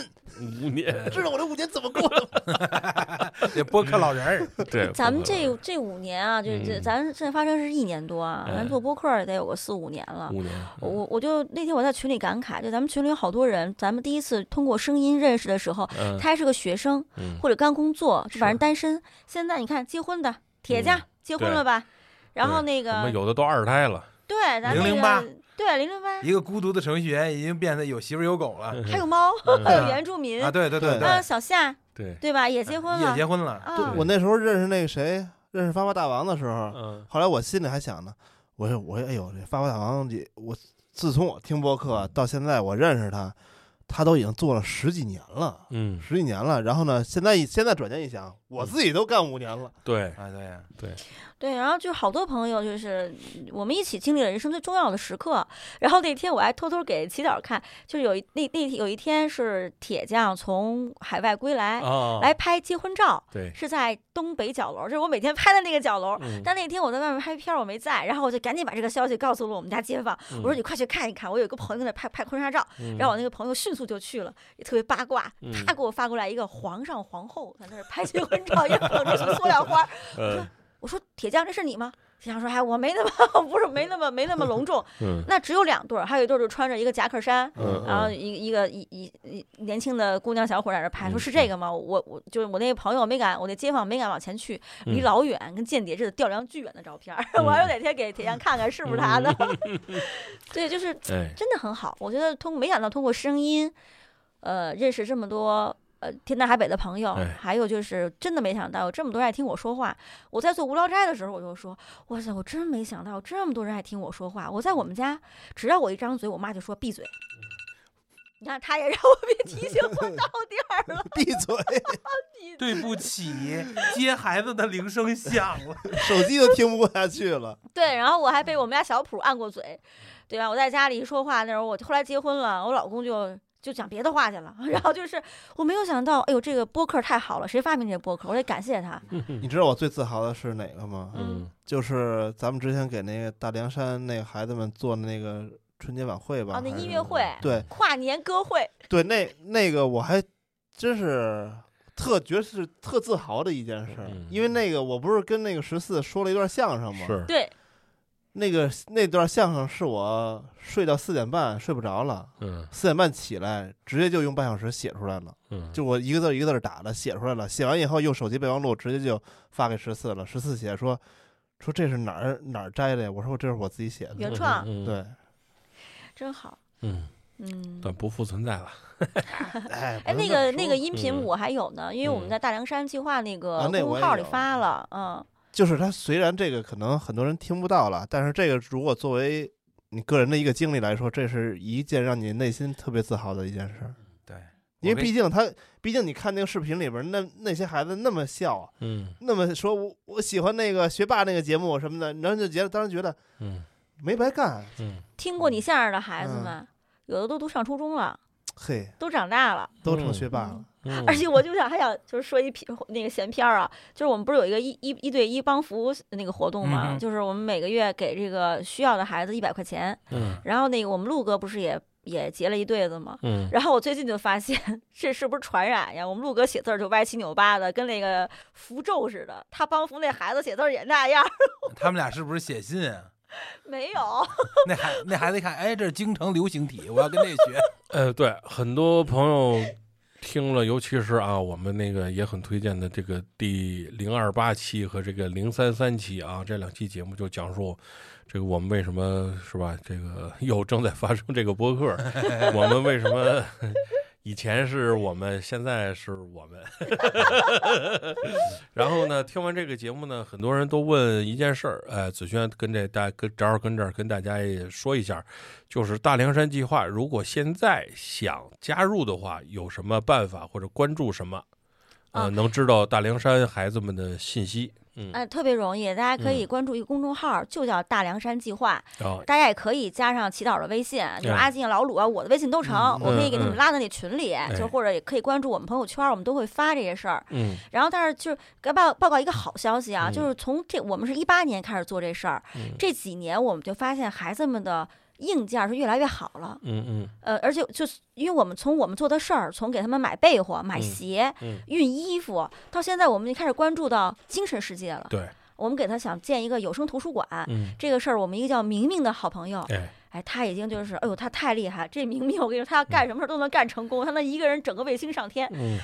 五年，知道我这五年怎么过的吗？这播客老人儿，对，咱们这这五年啊，这这嗯。咱现在发生是一年多啊，咱哎。做播客也得有个四五年了。五年，我我我就那天我在群里感慨，就咱们群里有好多人，咱们第一次通过声音认识的时候，嗯他还是个学生嗯。或者刚工作，就反正单身。现在你看结婚的铁匠嗯结婚对。了吧？然后那个我们有的都二胎了，对咱那008个对零零八一个孤独的程序员已经变得有媳妇儿有狗了还有猫，嗯还有原住民啊！对对对对啊小夏对，对吧？也结婚了也结婚了，啊我那时候认识那个谁，认识发发大王的时候，嗯后来我心里还想呢，我说我说哎呦，这发发大王，这我自从我听播客到现在，我认识他，他都已经做了十几年了，嗯，十几年了。然后呢，现在一现在转念一想，我自己都干五年了，对。哎，对呀，对，然后就好多朋友，就是我们一起经历了人生最重要的时刻。然后那天我还偷偷给祈祷看，就是有一那那有一天是铁匠从海外归来，啊，来拍结婚照，对，是在东北角楼，就是我每天拍的那个角楼。嗯。但那天我在外面拍片，我没在，然后我就赶紧把这个消息告诉了我们家街坊，我说你快去看一看，我有一个朋友在那拍拍婚纱照。嗯。然后我那个朋友迅速就去了，也特别八卦，嗯。他给我发过来一个皇上皇后在那拍结婚 照，也捧着束塑料花儿。呃我说铁匠，这是你吗？铁匠说：“哎，我没那么 不是没那么没那么隆重，嗯那只有两对儿，还有一对儿就穿着一个夹克衫，嗯，然后一一个一一一年轻的姑娘小伙在那儿拍，说是这个吗？我我就是我那个朋友没敢，我那街坊没敢往前去，离嗯老远跟间谍似的，调量巨远的照片儿，我还有哪天给铁匠看看是不是他的。对，就是哎，真的很好，我觉得通过没想到通过声音，呃，认识这么多。呃，天南海北的朋友哎，还有就是真的没想到有这么多人爱听我说话。我在做无聊斋的时候，我就说，哇塞，我真没想到这么多人爱听我说话。我在我们家，只要我一张嘴，我妈就说闭嘴。你看，她也让我别提醒我到点儿了。闭嘴，对不起，接孩子的铃声响了。手机都听不过下去了。对，然后我还被我们家小普按过嘴，对吧？我在家里一说话，那时候我后来结婚了，我老公就就讲别的话去了。然后就是我没有想到，哎呦，这个播客太好了，谁发明这播客？我得感谢他。你知道我最自豪的是哪个吗？嗯就是咱们之前给那个大凉山那个孩子们做的那个春节晚会吧？哦，那音乐会，对跨年歌会，对，那那个我还真是特觉得是特自豪的一件事因为那个我不是跟那个十四说了一段相声吗？是，对，那个那段相声是我睡到四点半睡不着了，嗯。四点半起来直接就用半小时写出来了，嗯，就我一个字儿一个字儿打的写出来了，写完以后用手机备忘录直接就发给十四了，十四写说说这是哪儿哪儿摘的呀？我说这是我自己写的，原创，嗯，对，真好。嗯，嗯，但不复存在了，哎 哎，那个那个。音频嗯。我还有呢，因为我们嗯。在大凉山计划那个公众号里发了，嗯，就是他虽然这个可能很多人听不到了，但是这个如果作为你个人的一个经历来说，这是一件让你内心特别自豪的一件事儿。对，因为毕竟他，毕竟你看那个视频里边，那那些孩子那么笑啊，嗯那么说我我喜欢那个学霸那个节目什么的，然后就觉得当时觉得嗯没白干，嗯，听过你相声的孩子嗯们，有的都读上初中了，嘿，都长大了。都成学霸了。嗯而且我就想还想就是说一篇那个闲篇儿啊，就是我们不是有一个一一一对一帮扶那个活动嘛？嗯就是我们每个月给这个需要的孩子一百块钱，嗯然后那个我们陆哥不是也也结了一对子嘛？嗯 然后我最近就发现这是不是传染呀？我们陆哥写字儿就歪七扭八的，跟那个符咒似的。他帮扶那孩子写字儿也那样，他们俩是不是写信啊？没有。那孩那孩子一看，哎，这是京城流行体，我要跟那学。呃，对，很多朋友听了，尤其是啊，我们那个也很推荐的这个第零二八期和这个零三三期啊，这两期节目就讲述这个我们为什么是吧？这个又正在发生这个博客，我们为什么以前是我们，现在是我们。然后呢，听完这个节目呢，很多人都问一件事儿，哎，子轩跟这大跟正好跟这儿跟大家也说一下，就是大凉山计划，如果现在想加入的话，有什么办法或者关注什么？呃，啊能知道大凉山孩子们的信息。嗯，哎，特别容易，大家可以嗯。关注一个公众号，就叫大凉山计划。哦，大家也可以加上祈祷的微信，就是哎。阿静、老鲁啊，我的微信都成，嗯我可以给你嗯。们拉到那群里，就或者也可以关注我们朋友圈，我们都会发这些事儿。嗯。然后，但是就是该报报告一个好消息啊，嗯。就是从这我们是一八年开始做这事儿，嗯。这几年我们就发现孩子们的硬件是越来越好了。嗯嗯呃，而且就是因为我们从我们做的事儿，从给他们买被窝、买嗯鞋、嗯，熨衣服，到现在我们就开始关注到精神世界了。对，我们给他想建一个有声图书馆，嗯，这个事儿，我们一个叫明明的好朋友，哎，哎，他已经就是，哎呦，他太厉害！这明明，我跟你说，他要干什么事儿都能干成功，他能一个人整个卫星上天。嗯，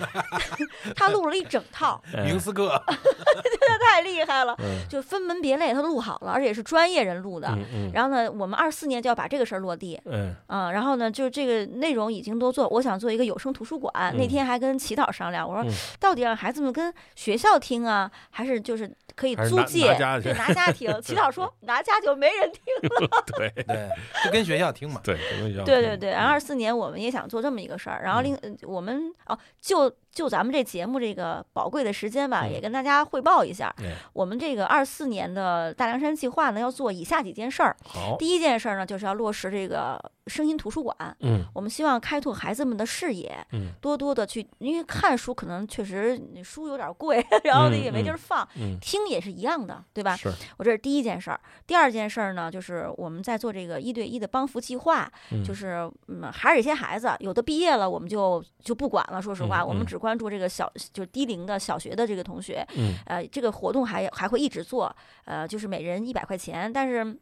他录了一整套，哎明斯克，他太厉厉害了，嗯就分门别类，他录好了，而且是专业人录的。嗯嗯然后呢，我们二四年就要把这个事儿落地，嗯啊、然后呢，就是这个内容已经都做，我想做一个有声图书馆。那嗯天还跟祈祷商量，我说嗯到底让孩子们跟学校听啊，还是就是可以租借拿家去对拿家 庭？祈祷说拿家就没人听。对 对，就跟学校听嘛。对，跟学校对对对，然后二四年我们也想做这么一个事儿，然后另、呃我们哦，就就咱们这节目这个宝贵的时间吧，嗯也跟大家汇报一下，哎我们这个二四年的大凉山计划呢，要做以下几件事儿。好，第一件事儿呢，就是要落实这个声音图书馆。嗯我们希望开拓孩子们的视野，嗯多多的去，因为看书可能确实书有点贵，然后呢嗯也没地儿放，嗯，听也是一样的，对吧？是，我这是第一件事儿。第二件事儿呢，就是我们在做这个一对一的帮扶计划，嗯就是嗯，还是一些孩子，有的毕业了，我们就就不管了。说实话，我们只关注这个小，就是低龄的小学的这个同学。嗯呃，这个活动还还会一直做，呃，就是每人一百块钱，但是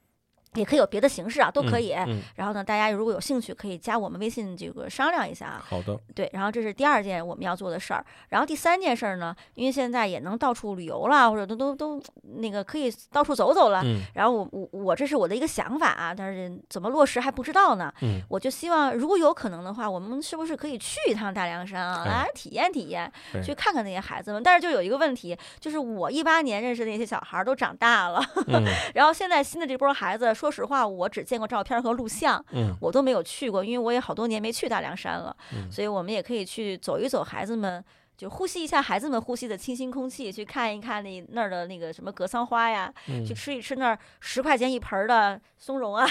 也可以有别的形式啊，都可以。嗯，然后呢，大家如果有兴趣，可以加我们微信这个商量一下啊。好的，对，然后这是第二件我们要做的事儿。然后第三件事儿呢，因为现在也能到处旅游了，或者都都都那个可以到处走走了。嗯然后我我我这是我的一个想法啊，但是怎么落实还不知道呢。嗯我就希望如果有可能的话，我们是不是可以去一趟大凉山啊，哎来体验体验，对去看看那些孩子们。但是就有一个问题，就是我一八年认识的那些小孩儿都长大了，嗯 然后现在新的这波孩子，说实话，我只见过照片和录像。嗯我都没有去过，因为我也好多年没去大凉山了，嗯所以我们也可以去走一走，孩子们就呼吸一下孩子们呼吸的清新空气，去看一看那那儿的那个什么格桑花呀，嗯。去吃一吃那儿十块钱一盆儿的松茸啊，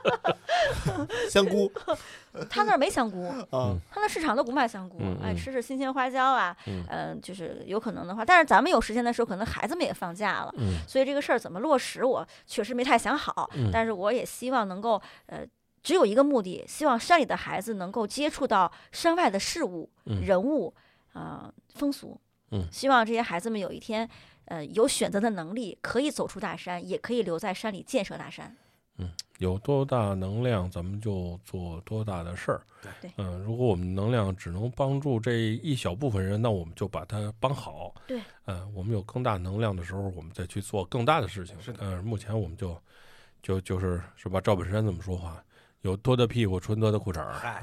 香菇 他那儿没香菇，啊，他那市场都不卖香菇，哎，吃吃新鲜花椒啊，嗯。嗯、就是有可能的话，但是咱们有时间的时候，可能孩子们也放假了，嗯。所以这个事儿怎么落实，我确实没太想好，嗯。但是我也希望能够呃。只有一个目的，希望山里的孩子能够接触到山外的事物、嗯人物，呃，风俗。嗯希望这些孩子们有一天，呃，有选择的能力，可以走出大山，也可以留在山里建设大山。嗯有多大能量，咱们就做多大的事儿。对嗯，如果我们能量只能帮助这一小部分人，那我们就把它帮好。对，嗯，我们有更大能量的时候，我们再去做更大的事情。是的嗯，目前我们就就就是是吧？赵本山怎么说话？有多的屁股穿多的裤衩儿。嗨，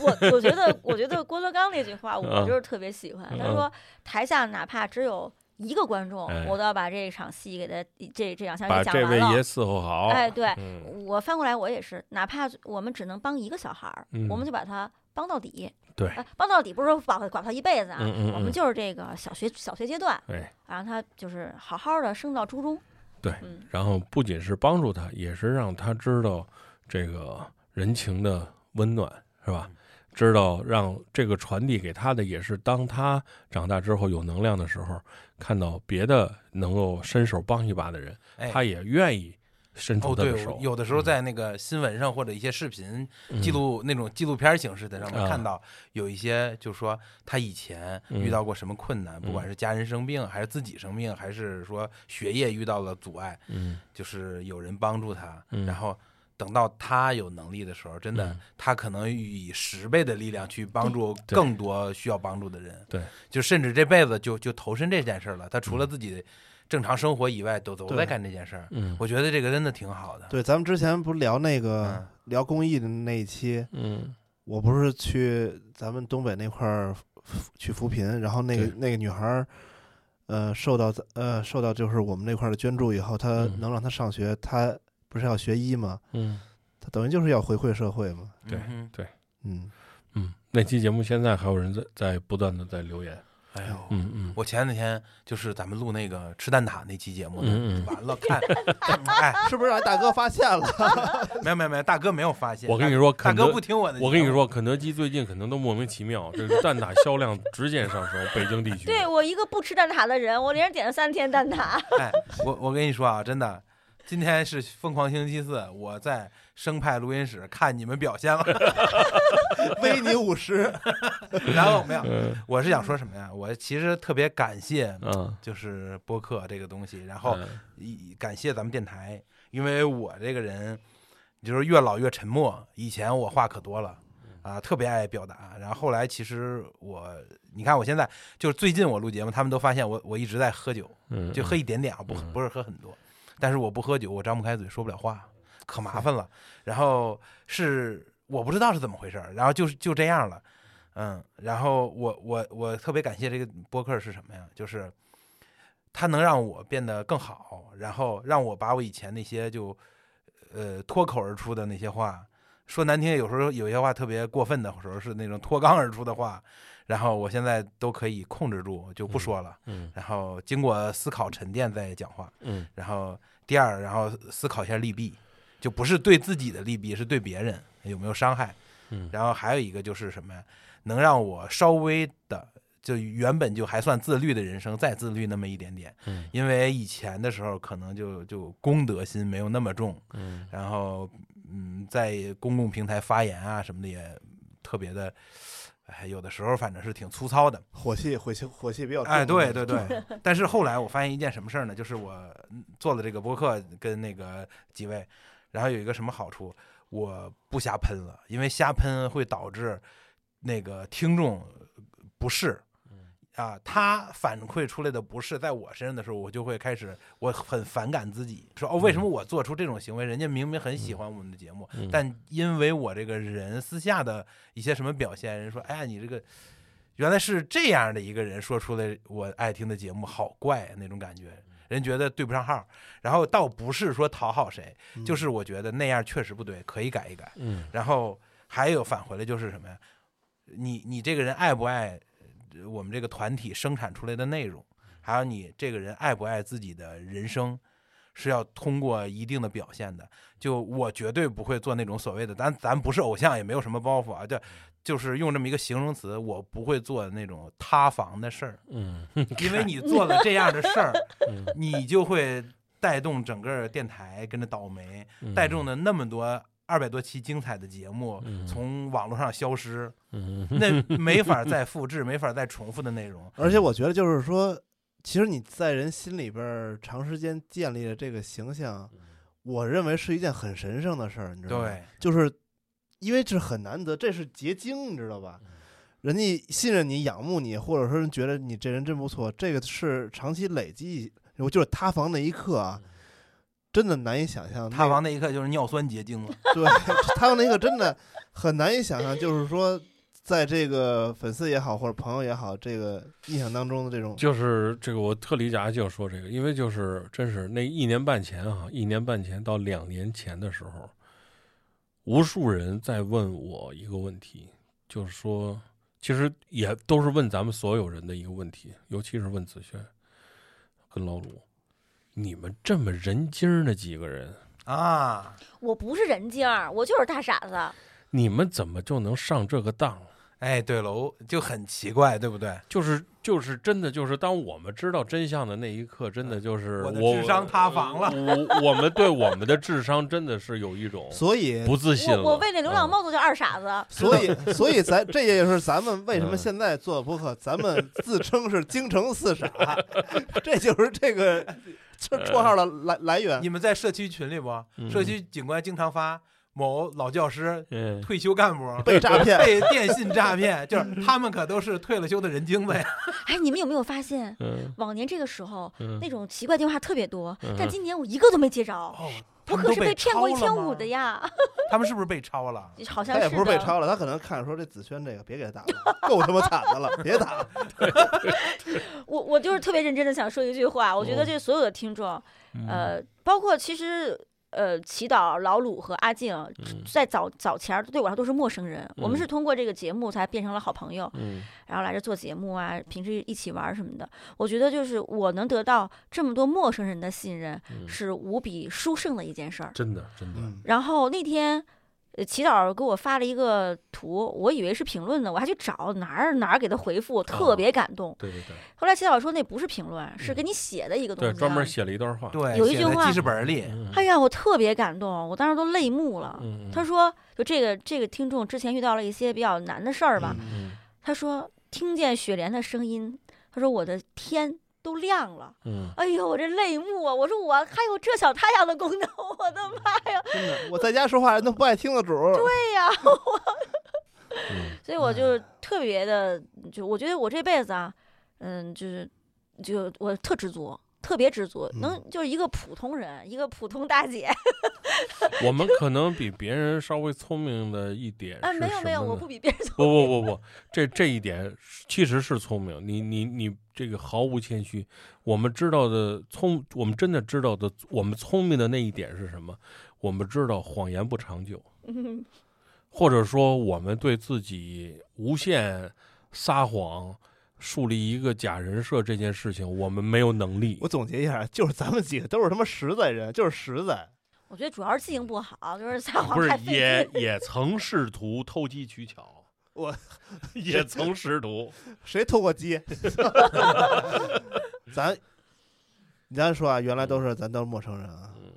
我我觉得，我觉得郭德纲那句话，我嗯就是特别喜欢。他嗯说，台下哪怕只有一个观众，哎我都要把这场戏给他这这两项给讲完了。这位爷伺候好。哎，对，嗯，我翻过来，我也是，哪怕我们只能帮一个小孩儿，嗯我们就把他帮到底。对呃帮到底不是说保管他一辈子啊，嗯嗯嗯我们就是这个小学小学阶段，哎，让他就是好好的升到初中。对嗯，然后不仅是帮助他，也是让他知道这个人情的温暖，是吧？知道让这个传递给他的，也是当他长大之后有能量的时候，看到别的能够伸手帮一把的人，哎，他也愿意伸出哦，对他的手。，有的时候在那个新闻上或者一些视频嗯。记录那种纪录片形式的上面啊看到有一些，就说他以前嗯。遇到过什么困难，不管是家人生病，还是自己生病，还是说学业遇到了阻碍，嗯。就是有人帮助他，嗯。然后等到他有能力的时候，真的嗯他可能以十倍的力量去帮助更多需要帮助的人，对，就甚至这辈子就就投身这件事儿了。他除了嗯自己正常生活以外，都都在干这件事儿。嗯我觉得这个真的挺好的。对，咱们之前不是聊那个嗯聊公益的那一期，嗯我不是去咱们东北那块儿扶去扶贫，然后那个那个女孩儿，呃，受到呃受到就是我们那块儿的捐助以后，她嗯能让她上学，她不是要学医吗？嗯他等于就是要回馈社会嘛。对对嗯，嗯，那期节目现在还有人在在不断的在留言。哎呦，嗯嗯，我前两天就是咱们录那个吃蛋挞那期节目呢，嗯嗯完了看，哎，是不是让大哥发现了？没有没有没有，大哥没有发现。我跟你说，大哥肯德不听我的。我跟你，说，肯德基最近可能都莫名其妙，这个蛋挞销量直线上升，北京地区。对我一个不吃蛋挞的人，我连着点了三天蛋挞。哎，我我跟你说啊，真的，今天是疯狂星期四，我在生派录音室 看你们表现了，威你五十，然后没有，嗯我是想说什么呀？我其实特别感谢，嗯，就是播客这个东西，然后感谢咱们电台，因为我这个人就是越老越沉默。以前我话可多了啊，特别爱表达。然后后来其实我，你看我现在就是最近我录节目，他们都发现我我一直在喝酒，嗯，就喝一点点啊，不嗯不是喝很多。但是我不喝酒，我张不开嘴，说不了话，可麻烦了。然后是我不知道是怎么回事，然后就是就这样了，嗯。然后我我我特别感谢这个播客是什么呀？就是它能让我变得更好，然后让我把我以前那些就呃脱口而出的那些话，说难听，有时候有些话特别过分的时候是那种脱肛而出的话，然后我现在都可以控制住，就不说了。嗯然后经过思考沉淀再讲话。嗯然后第二，然后思考一下利弊，就不是对自己的利弊，是对别人有没有伤害。嗯然后还有一个就是什么呀？能让我稍微的，就原本就还算自律的人生，再自律那么一点点。嗯因为以前的时候可能就就公德心没有那么重，嗯然后嗯，在公共平台发言啊什么的也特别的，哎，有的时候反正是挺粗糙的。火气火气火气比较重哎，对对对。但是后来我发现一件什么事儿呢？就是我嗯做了这个播客，跟那个几位，然后有一个什么好处，我不瞎喷了，因为瞎喷会导致那个听众不适。啊，他反馈出来的不是在我身上的时候，我就会开始，我很反感自己，说哦，为什么我做出这种行为？人家明明很喜欢我们的节目，嗯但因为我这个人私下的一些什么表现，人说，哎呀，你这个原来是这样的一个人，说出来我爱听的节目好怪啊那种感觉，人觉得对不上号。然后倒不是说讨好谁，嗯就是我觉得那样确实不对，可以改一改。嗯然后还有返回来就是什么呀？你你这个人爱不爱呃我们这个团体生产出来的内容？还有你这个人爱不爱自己的人生，是要通过一定的表现的。就我绝对不会做那种所谓的，咱咱不是偶像，也没有什么包袱啊，就就是用这么一个形容词，我不会做那种塌房的事儿，嗯。因为你做了这样的事儿，嗯。你就会带动整个电台跟着倒霉，嗯。带动的那么多二百多期精彩的节目嗯从网络上消失，嗯那没法再复制，没法再重复的内容。而且我觉得就是说，其实你在人心里边儿长时间建立了这个形象，我认为是一件很神圣的事儿，你知道吗？对，就是因为这很难得，这是结晶，你知道吧？人家信任你、仰慕你，或者说人觉得你这人真不错，这个是长期累积。我就是塌房那一刻啊，真的难以想象。塌房那一刻就是尿酸结晶了。对，塌房那一刻真的很难以想象，就是说，在这个粉丝也好，或者朋友也好，这个印象当中的这种，就是这个，我特理解阿静说这个，因为就是真是那一年半前啊，一年半前到两年前的时候，无数人在问我一个问题，就是说，其实也都是问咱们所有人的一个问题，尤其是问子轩跟老鲁，你们这么人精儿的几个人，啊，我不是人精儿，我就是大傻子。你们怎么就能上这个当？哎，对了，我就很奇怪，对不对？就是就是真的就是，当我们知道真相的那一刻，真的就是我的智商塌房了我我们对我们的智商真的是有一种 所以不自信了。我我为那流浪嗯猫都叫二傻子。所以，所以咱这也就是咱们为什么嗯现在做播客，咱们自称是京城四傻，这就是这个 这绰号的来来源你。们在社区群里不？嗯社区警官经常发某老教师、嗯，退休干部被诈骗，被电信诈骗，就是他们可都是退了休的人精子呀。哎，你们有没有发现，嗯往年这个时候嗯那种奇怪电话特别多，嗯但今年我一个都没接着。哦，他我们都可是被骗过一千五的。呀，他们是不是被抄了？好像他也不是被的。抄了，他可能看说这子轩这个别给他打了，够他妈惨的了，别打了。我我就是特别认真的想说一句话，我觉得嗯这所有的听众，呃，包括其实呃，祈祷老鲁和阿静，嗯。在早早前儿对我来说都是陌生人，我们嗯。是通过这个节目才变成了好朋友，嗯。然后来这做节目啊，平时一起玩什么的。我觉得就是我能得到这么多陌生人的信任，嗯，是无比殊胜的一件事儿。真的真的，嗯，然后那天，呃，祈祷给我发了一个图，我以为是评论呢，我还去找哪儿哪儿给他回复，特哦别感动。对对对后来祈祷说那不是评论，是给你写的一个东西。专门写了一段话。对，有一句话记事本里。嗯哎呀，我特别感动，我当时都泪目了。嗯，他说，就这个这个听众之前遇到了一些比较难的事儿吧，嗯他说听见雪莲的声音，他说我的天都亮了。嗯哎呦，我这泪目啊！我说我还有这小太阳的功能，我的妈呀！真的，我在家说话人都不爱听的主儿。对呀，嗯所以我就特别的，就我觉得我这辈子啊，嗯，就是就我特知足。特别知足，嗯能就是一个普通人，一个普通大姐 我们可能比别人稍微聪明的一点啊，是没有没有，我不比别人聪明不不不不，这这一点其实是聪明。你你你这个毫无谦虚。我们知道的聪，我们真的知道的，我们聪明的那一点是什么？我们知道谎言不长久，明。或者说我们对自己无限撒谎、树立一个假人设这件事情，我们没有能力我。总结一下，就是咱们几个都是他妈实在人，就是实在。我觉得主要是记性不好，就是撒谎不是也。也曾试图偷机取巧，我也曾试图，谁偷过鸡？咱，咱说啊，原来都是咱都是陌生人啊。嗯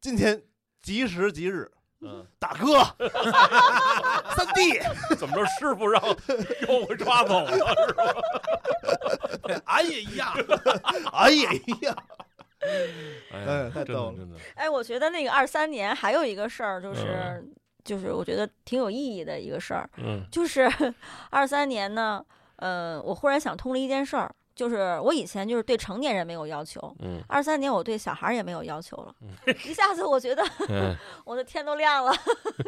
今天吉时吉日，嗯，大哥，三弟，怎么着？师傅让 又给抓走了是吧？俺也一样。哎呀 呀，哎呀哎太逗了真的，哎，我觉得那个二三年还有一个事儿，嗯就是、就是我觉得挺有意义的一个事儿，嗯就是二三年呢，呃，我忽然想通了一件事儿，就是我以前就是对成年人没有要求，嗯二三年我对小孩儿也没有要求了，嗯 一下子我觉得 嗯，我的天都亮了。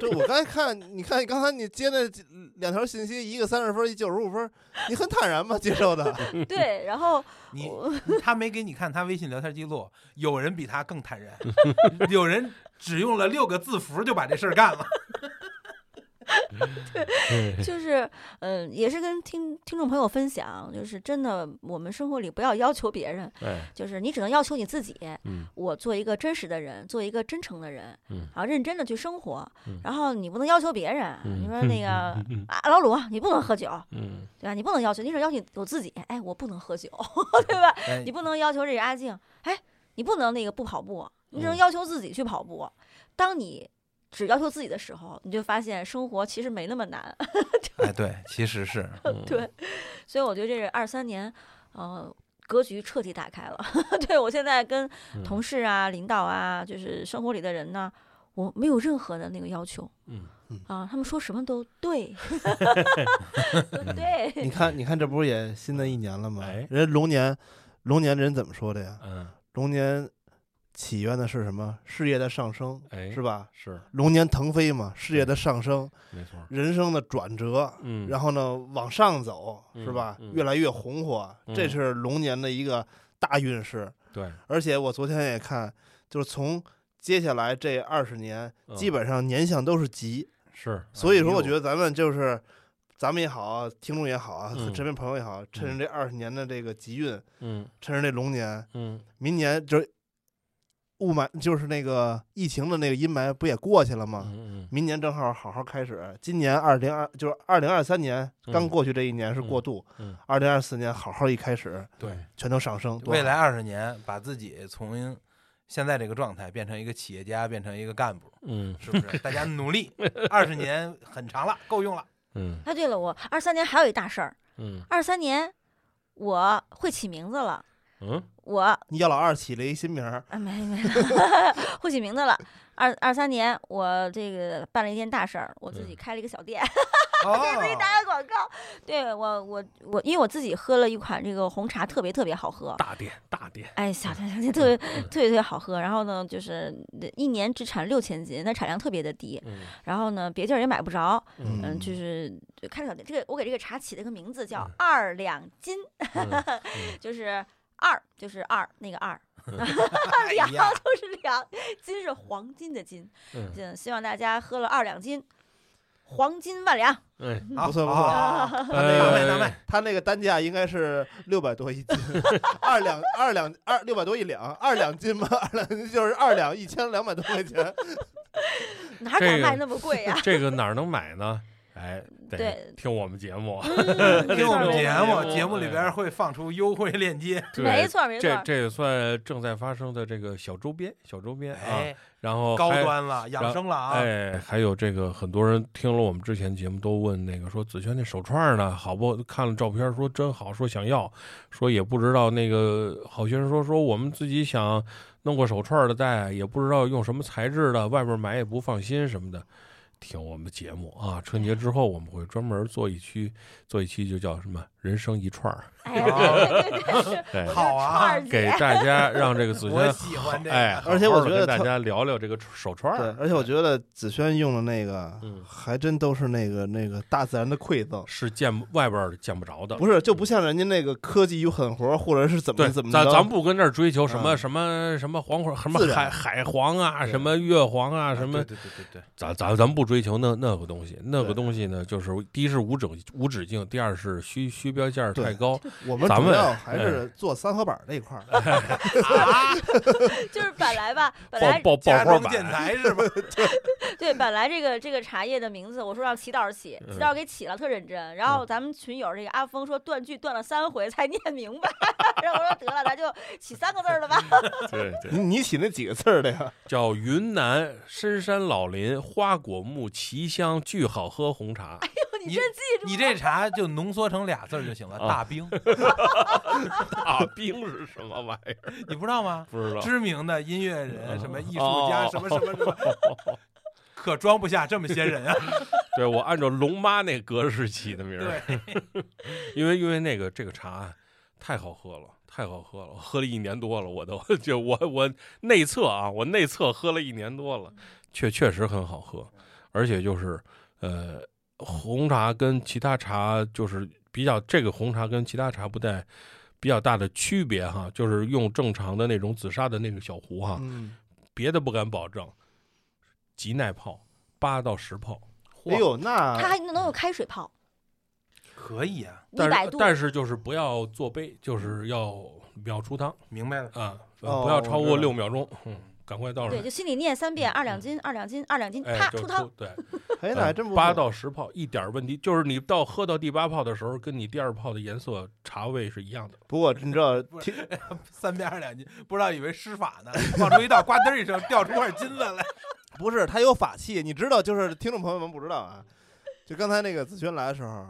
这我刚才看，你看刚才你接那两条信息，一个三十分，一九十五分，你很坦然吗？接受的？对，然后你他没给你看他微信聊天记录，有人比他更坦然，有人只用了六个字符就把这事儿干了。就是，嗯、也是跟听听众朋友分享，就是真的，我们生活里不要要求别人，哎，就是你只能要求你自己。嗯我做一个真实的人，做一个真诚的人，嗯啊，认真的去生活。嗯然后你不能要求别人，嗯你说那个啊，老鲁，你不能喝酒，嗯对吧？你不能要求，你只要求我自己，哎，我不能喝酒，对吧？哎你不能要求这个阿静，哎，你不能那个不跑步，你只能嗯要求自己去跑步。当你只要求自己的时候，你就发现生活其实没那么难。哎，对，其实是 嗯对，所以我觉得这是二三年，呃，格局彻底打开了。对我现在跟嗯同事啊、领导啊，就是生活里的人呢，我没有任何的那个要求。嗯啊，他们说什么都对，都对。你看，你看，这不是也新的一年了吗？哎人龙年，龙年人怎么说的呀？嗯，龙年起源的是什么？事业的上升，哎，是吧？是龙年腾飞嘛，事业的上升，没错，人生的转折，嗯，然后呢往上走，是吧？越来越红火，这嗯是龙年的一个大运势。对，而且我昨天也看，就是从接下来这二十年，嗯基本上年相都是吉。是，所以说，我觉得咱们就是，咱们也好啊，听众也好啊，嗯身边朋友也好，趁着这二十年的这个吉运，嗯趁着这龙年，嗯明年就是雾霾，就是那个疫情的那个阴霾不也过去了吗？嗯明年正好好好开始，今年二零二就是二零二三年刚嗯过去这一年是过渡，嗯，二零二四年好好一开始，对，全都上升，多未来好二十年把自己从现在这个状态变成一个企业家，变成一个干部，嗯是不是？大家努力，二十年很长了，够用了。嗯哎，对了，我二三年还有一大事儿，嗯二三年我会起名字了，嗯，我你叫老二起了一新名儿，啊，没没，会起名字了。二二三年，我这个办了一件大事儿，我自己嗯开了一个小店，哦 给自己打个广告。对我，我我，因为我自己喝了一款这个红茶，特别特别好喝。大店大店，哎，小店小店特别特别特别好喝。然后呢，就是一年只产六千斤，那产量特别的低。嗯然后呢，别地儿也买不着。嗯嗯，就是就开了小店。这个我给这个茶起了个名字叫嗯“二两金”，嗯 就是二就是二那个二，哎两呀就是两，金是黄金的金。嗯嗯，希望大家喝了二两金，黄金万两。嗯，不错不错卖卖，他那个单价应该是六百多一斤，二两二两二六百多一两，二两斤嘛，二两斤就是二两一千两百多块钱。哪这个敢卖那么贵呀、这个哪儿能买呢？哎，得对听我们节目。嗯听我们节目，哎节目里边会放出优惠链接。没错没错这这也算正在发生的这个小周边，小周边啊。哎，然后高端了，养生了啊！哎，还有这个，很多人听了我们之前节目都问那个说子轩那手串呢好不？看了照片说真好，说想要，说也不知道那个好些人说说我们自己想弄个手串的戴，也不知道用什么材质的，外边买也不放心什么的。听我们的节目啊。春节之后我们会专门做一期，做一期就叫什么“人生一串儿对好啊串儿”，姐给大家让这个子我轩喜欢这个哎，而且我觉得大家聊聊这个手串对，，而且我觉得子轩用的那个嗯，还真都是那个那个大自然的馈赠，是见外边见不着的。不是就不像人家那个科技与狠活，或者是怎么，怎么着咱咱不跟这儿追求什么嗯什么什么黄花，什么海海黄啊，什么月黄啊，什么对对对对对，咱咱咱不追求那那个东西，那个东西呢，就是第一是无止无止境，第二是虚虚标价太高。我们咱们主要还是做三合板那一块儿。就是本来吧，本来爆爆花家中建，材是吧？对，本来这个这个茶叶的名字，我说让祈祷起，嗯祈祷给起了，特认真。然后咱们群友这个阿峰说断句断了三回才念明白，然后我说得了，咱就起三个字儿了吧。对对，你你起那几个字儿的呀？叫云南深山老林花果木奇香巨好喝红茶。你你真记住了？你这茶就浓缩成俩字儿就行了，啊大冰，大冰是什么玩意儿？你不知道吗？不知道。知名的音乐人，什么艺术哦家，什么什么什么，可装不下这么些人啊！对我按照龙妈那格式起的名儿，对，因为因为那个这个茶太好喝了，太好喝了，我喝了一年多了，我都就我我内测啊，我内测喝了一年多了，确确实很好喝，而且就是呃，红茶跟其他茶就是比较这个红茶跟其他茶不带比较大的区别哈，就是用正常的那种紫砂的那个小壶哈，嗯，别的不敢保证，极耐泡，八到十泡。哎呦，那它还能有开水泡，可以啊，但一百度。是但是就是不要做杯，就是要秒出汤明白了。啊，哦不要超过六秒钟，嗯，赶快倒上对，就心里念三遍，二两斤，二两斤，二两斤，啪出汤。对，哎，那还真不八到十泡一点问题，就是你到喝到第八泡的时候，跟你第二泡的颜色茶味是一样的。不过你知道，听 三遍二两斤，不知道以为施法呢，往出一倒，呱噔一声掉出块金子来。不是他有法器，你知道，就是听众朋友们不知道啊，就刚才那个子轩来的时候，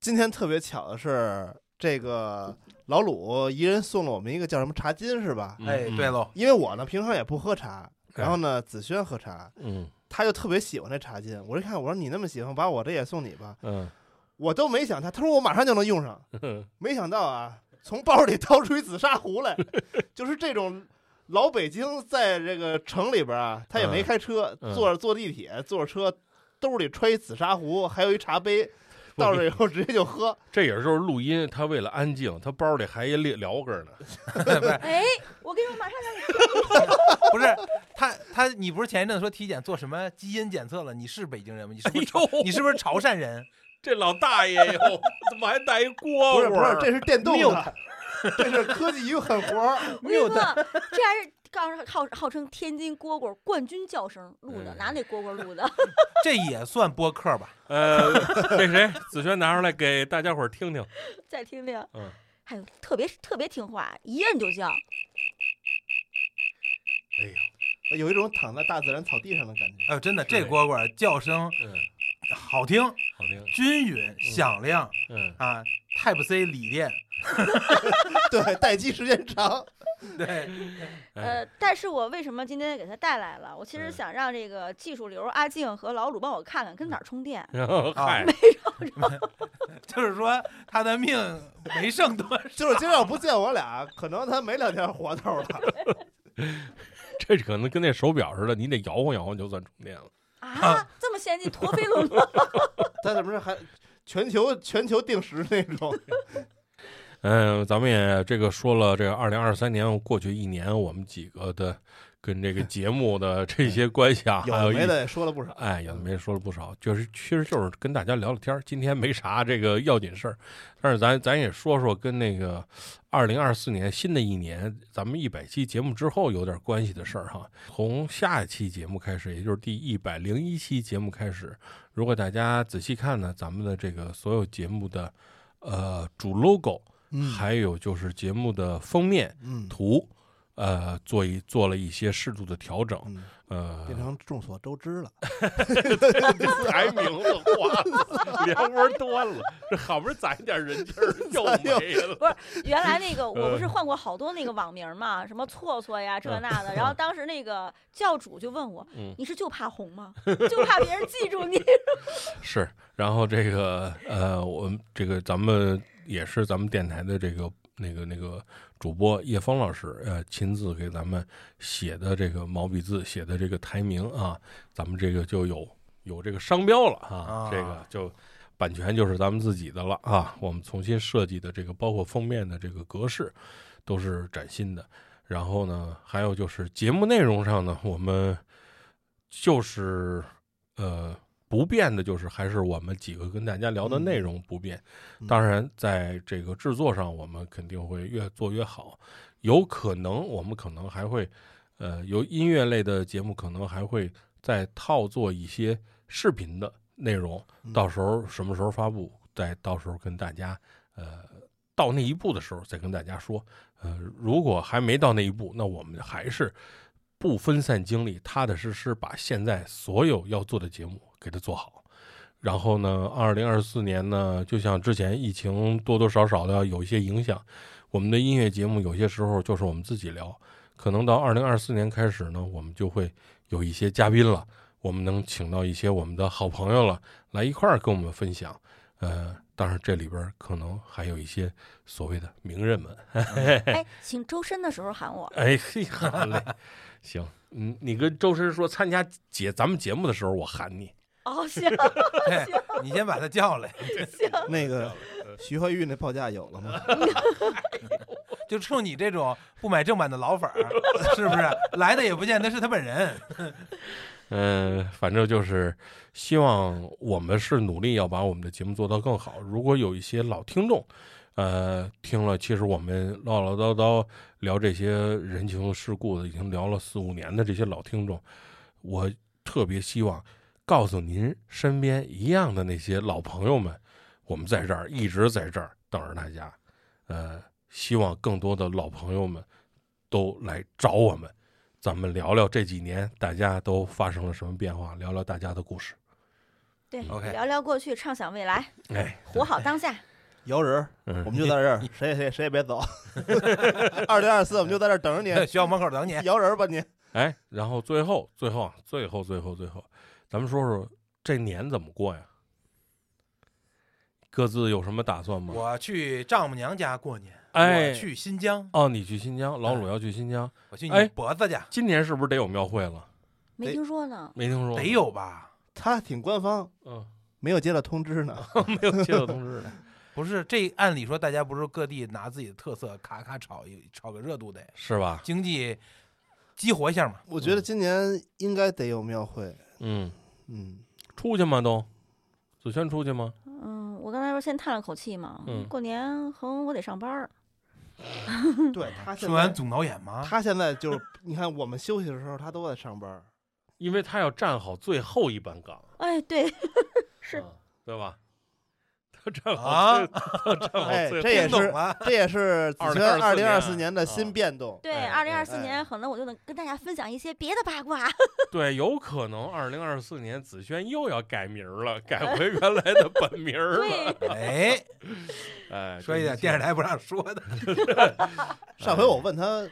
今天特别巧的是，这个老鲁一人送了我们一个叫什么茶巾是吧？哎，嗯。对，喽，因为我呢平常也不喝茶，然后呢子轩喝茶，嗯。他就特别喜欢这茶巾，我一看我说你那么喜欢，把我这也送你吧，嗯。我都没想他，他说我马上就能用上，嗯，没想到啊，从包里掏出一紫砂壶来，就是这种老北京在这个城里边啊，他也没嗯开车，嗯坐着坐地铁，坐着车，兜里揣一紫砂壶，还有一茶杯，到这以后直接就喝。这也是就是录音，他为了安静，他包里还一列聊根呢。哎，我跟你说，马上让你 不是他他，你不是前一阵子说体检做什么基因检测了？你是北京人吗？你是不是你是不是潮汕人？这老大爷哟，怎么还带一锅不是不是，这是电动的，这是科技与狠活儿。我跟你说，这还是刚号号称天津蝈蝈冠军叫声录的，嗯拿那蝈蝈录的。这也算播客吧？呃，那谁，子轩拿出来给大家伙儿听听。再听听，嗯，还有特别特别听话，一认就叫。哎呦，有一种躺在大自然草地上的感觉。哎呦，真的，这蝈蝈叫声嗯，好听、好听，均匀、响亮嗯，啊，Type C 锂电，对，待机时间长。对，哎呃，但是我为什么今天给他带来了？我其实嗯想让这个技术流阿静和老鲁帮我看看跟哪儿充电。然后嗨，就是说他的命没剩多少。就是今儿要不见我俩，可能他没两天活头了。这可能跟那手表似的，你得摇晃摇晃就算充电了。啊，这么先进，陀飞轮吗？他怎么是还全球全球定时那种？嗯，咱们也这个说了，这个二零二三年过去一年，我们几个的跟这个节目的 这些关系啊，有还有没的也说了不少。哎，有的没说了不少，就是其实就是跟大家聊聊天儿。今天没啥这个要紧事儿，但是咱咱也说说跟那个二零二四年新的一年，咱们一百期节目之后有点关系的事儿哈。从下一期节目开始，也就是第一百零一期节目开始，如果大家仔细看呢，咱们的这个所有节目的呃主 logo，、嗯还有就是节目的封面嗯，图。呃做一做了一些适度的调整，嗯，呃，变成众所周知了。抬名字换了，连窝端了，这好不容易攒一点人气儿又没了。原来那个我不是呃换过好多那个网名嘛，什么错错呀这那的，然后当时那个教主就问我嗯，你是就怕红吗？就怕别人记住你？是，然后这个呃，我们这个咱们也是咱们电台的这个那个那个主播叶峰老师，呃，亲自给咱们写的这个毛笔字写的这个台名啊，咱们这个就有有这个商标了啊，啊这个就版权就是咱们自己的了啊，我们重新设计的这个包括封面的这个格式都是崭新的。然后呢，还有就是节目内容上呢，我们就是呃不变的，就是还是我们几个跟大家聊的内容不变。嗯当然，在这个制作上，我们肯定会越做越好。有可能我们可能还会，呃，有音乐类的节目，可能还会再套做一些视频的内容。嗯到时候什么时候发布，再到时候跟大家，呃，到那一步的时候再跟大家说。呃，如果还没到那一步，那我们还是不分散精力，踏踏实实把现在所有要做的节目给它做好。然后呢，二零二四年呢，就像之前疫情多多少少的有一些影响，我们的音乐节目有些时候就是我们自己聊，可能到二零二四年开始呢，我们就会有一些嘉宾了，我们能请到一些我们的好朋友了，来一块儿跟我们分享。呃，当然这里边儿可能还有一些所谓的名人们。哎，请周深的时候喊我。哎嘿，好嘞，行，嗯，你跟周深说参加节咱们节目的时候，我喊你。哦，行 对你先把他叫来，行，那个徐怀钰那报价有了吗？就冲你这种不买正版的老粉儿，是不是来的也不见得是他本人？嗯，反正就是希望我们是努力要把我们的节目做到更好。如果有一些老听众，呃，听了，其实我们唠唠叨叨聊这些人情世故的，已经聊了四五年的这些老听众，我特别希望告诉您身边一样的那些老朋友们，我们在这儿一直在这儿等着大家。呃，希望更多的老朋友们都来找我们。咱们聊聊这几年大家都发生了什么变化，聊聊大家的故事。对 OK 聊聊过去，畅想未来，哎，活好当下。摇人我们就在这儿，谁也谁也谁也别走。二零二四，我们就在这儿等着你，学校门口等你。摇人儿吧你。哎，然后最后最后啊最后最后最后，咱们说说这年怎么过呀？各自有什么打算吗？我去丈母娘家过年，哎我去新疆，哦，你去新疆，老鲁要去新疆，我去哎你脖子家，今年是不是得有庙会了？没听说呢，没听说，得，有吧？他挺官方，嗯，没有接到通知呢。没有接到通知呢。不是，这按理说大家不是各地拿自己的特色咔咔炒一炒个热度得，是吧？经济激活一下嘛。我觉得今年应该得有庙会。嗯，嗯，出去吗？都，子轩出去吗？嗯，我刚才不是先叹了口气嘛，嗯过年横我得上班儿，对他现在，说完总导演吗？他现在就是，你看我们休息的时候，他都在上班。因为他要站好最后一班岗，哎，对，是嗯对吧？他站好啊最，他站好哎这也是。这也是子轩二2024零二四年年的新变动。对，哎二零二四哎年可能我就能跟大家分享一些别的八卦。对，有可能二零二四年子轩又要改名了，改回原来的本名了。对，哎，哎，说一点电视台不让说的。上回我问他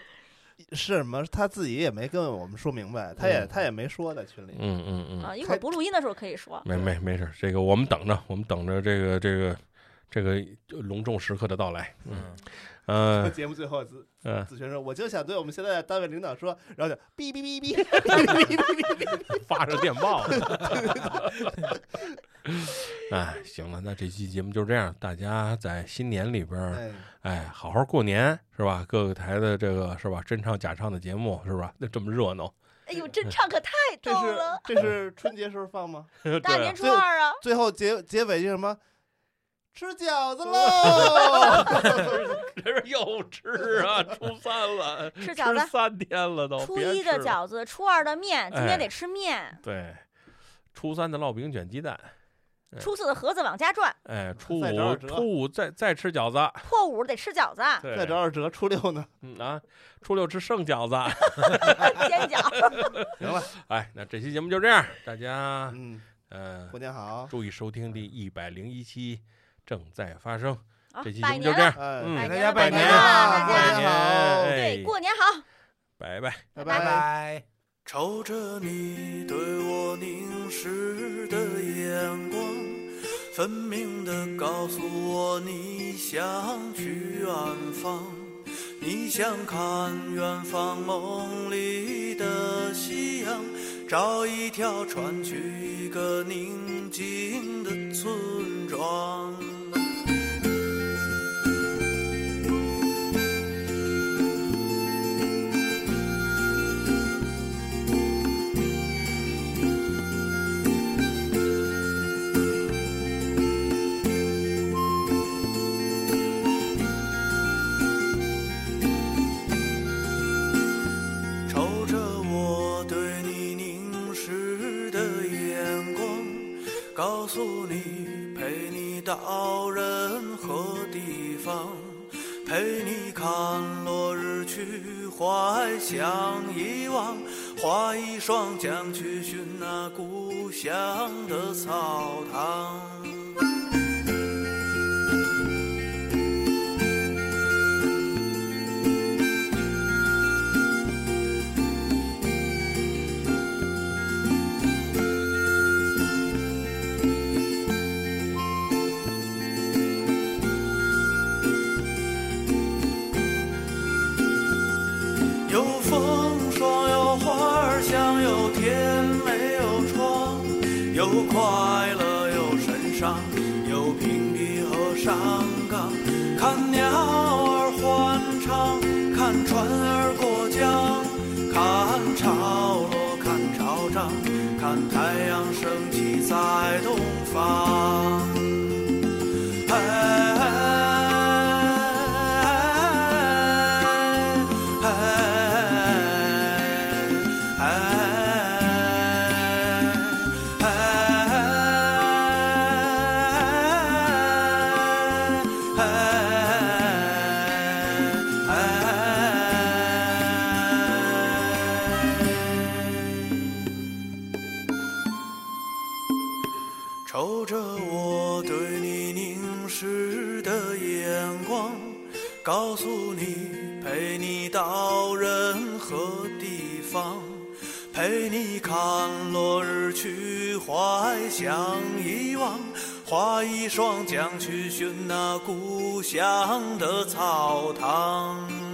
是什么？他自己也没跟我们说明白，他也他也没说在群里。嗯嗯嗯。啊，一会儿不录音的时候可以说。没没没事，这个我们等着，我们等着这个这个这个隆重时刻的到来。嗯。呃，节目最后子呃子轩说，我就想对我们现在的单位领导说，然后就哔哔哔哔哔哔哔哔，发射电报。哎，行了，那这期节目就这样，大家在新年里边儿，哎，哎，好好过年是吧？各个台的这个是吧，真唱假唱的节目是吧？那这么热闹，哎呦，真唱可太 逗了！这是春节时候放吗？大年初二啊，最后结结尾是什么？吃饺子喽！这是又吃啊，初三了，吃饺子三天了都，初一的饺子，初二的面，今哎天得吃面。对，初三的烙饼卷鸡蛋，初四的盒子往家转，哎，初五初五再再吃饺子，破五得吃饺子、再找点折，初六呢？嗯啊，初六吃剩饺子。煎饺。行了，哎，那这期节目就这样，大家嗯，呃过年好，注意收听第一百零一期正在发生。这期节目就这样，哎，嗯给大家拜年了大家好，哎对过年好。拜拜。拜拜拜。瞅着你对我凝视的眼光，分明的告诉我你想去远方，你想看远方梦里的夕阳，找一条船去一个宁静的村庄。你陪你到任何地方，陪你看落日去怀想遗忘，画一双桨去寻那故乡的草堂。快乐，又神伤，有平地和山岗。看鸟儿欢唱，看船儿过江，看潮落，看潮涨，看太阳升起在东方。你陪你到任何地方，陪你看落日去怀想遗忘，画一双桨去寻那故乡的草堂。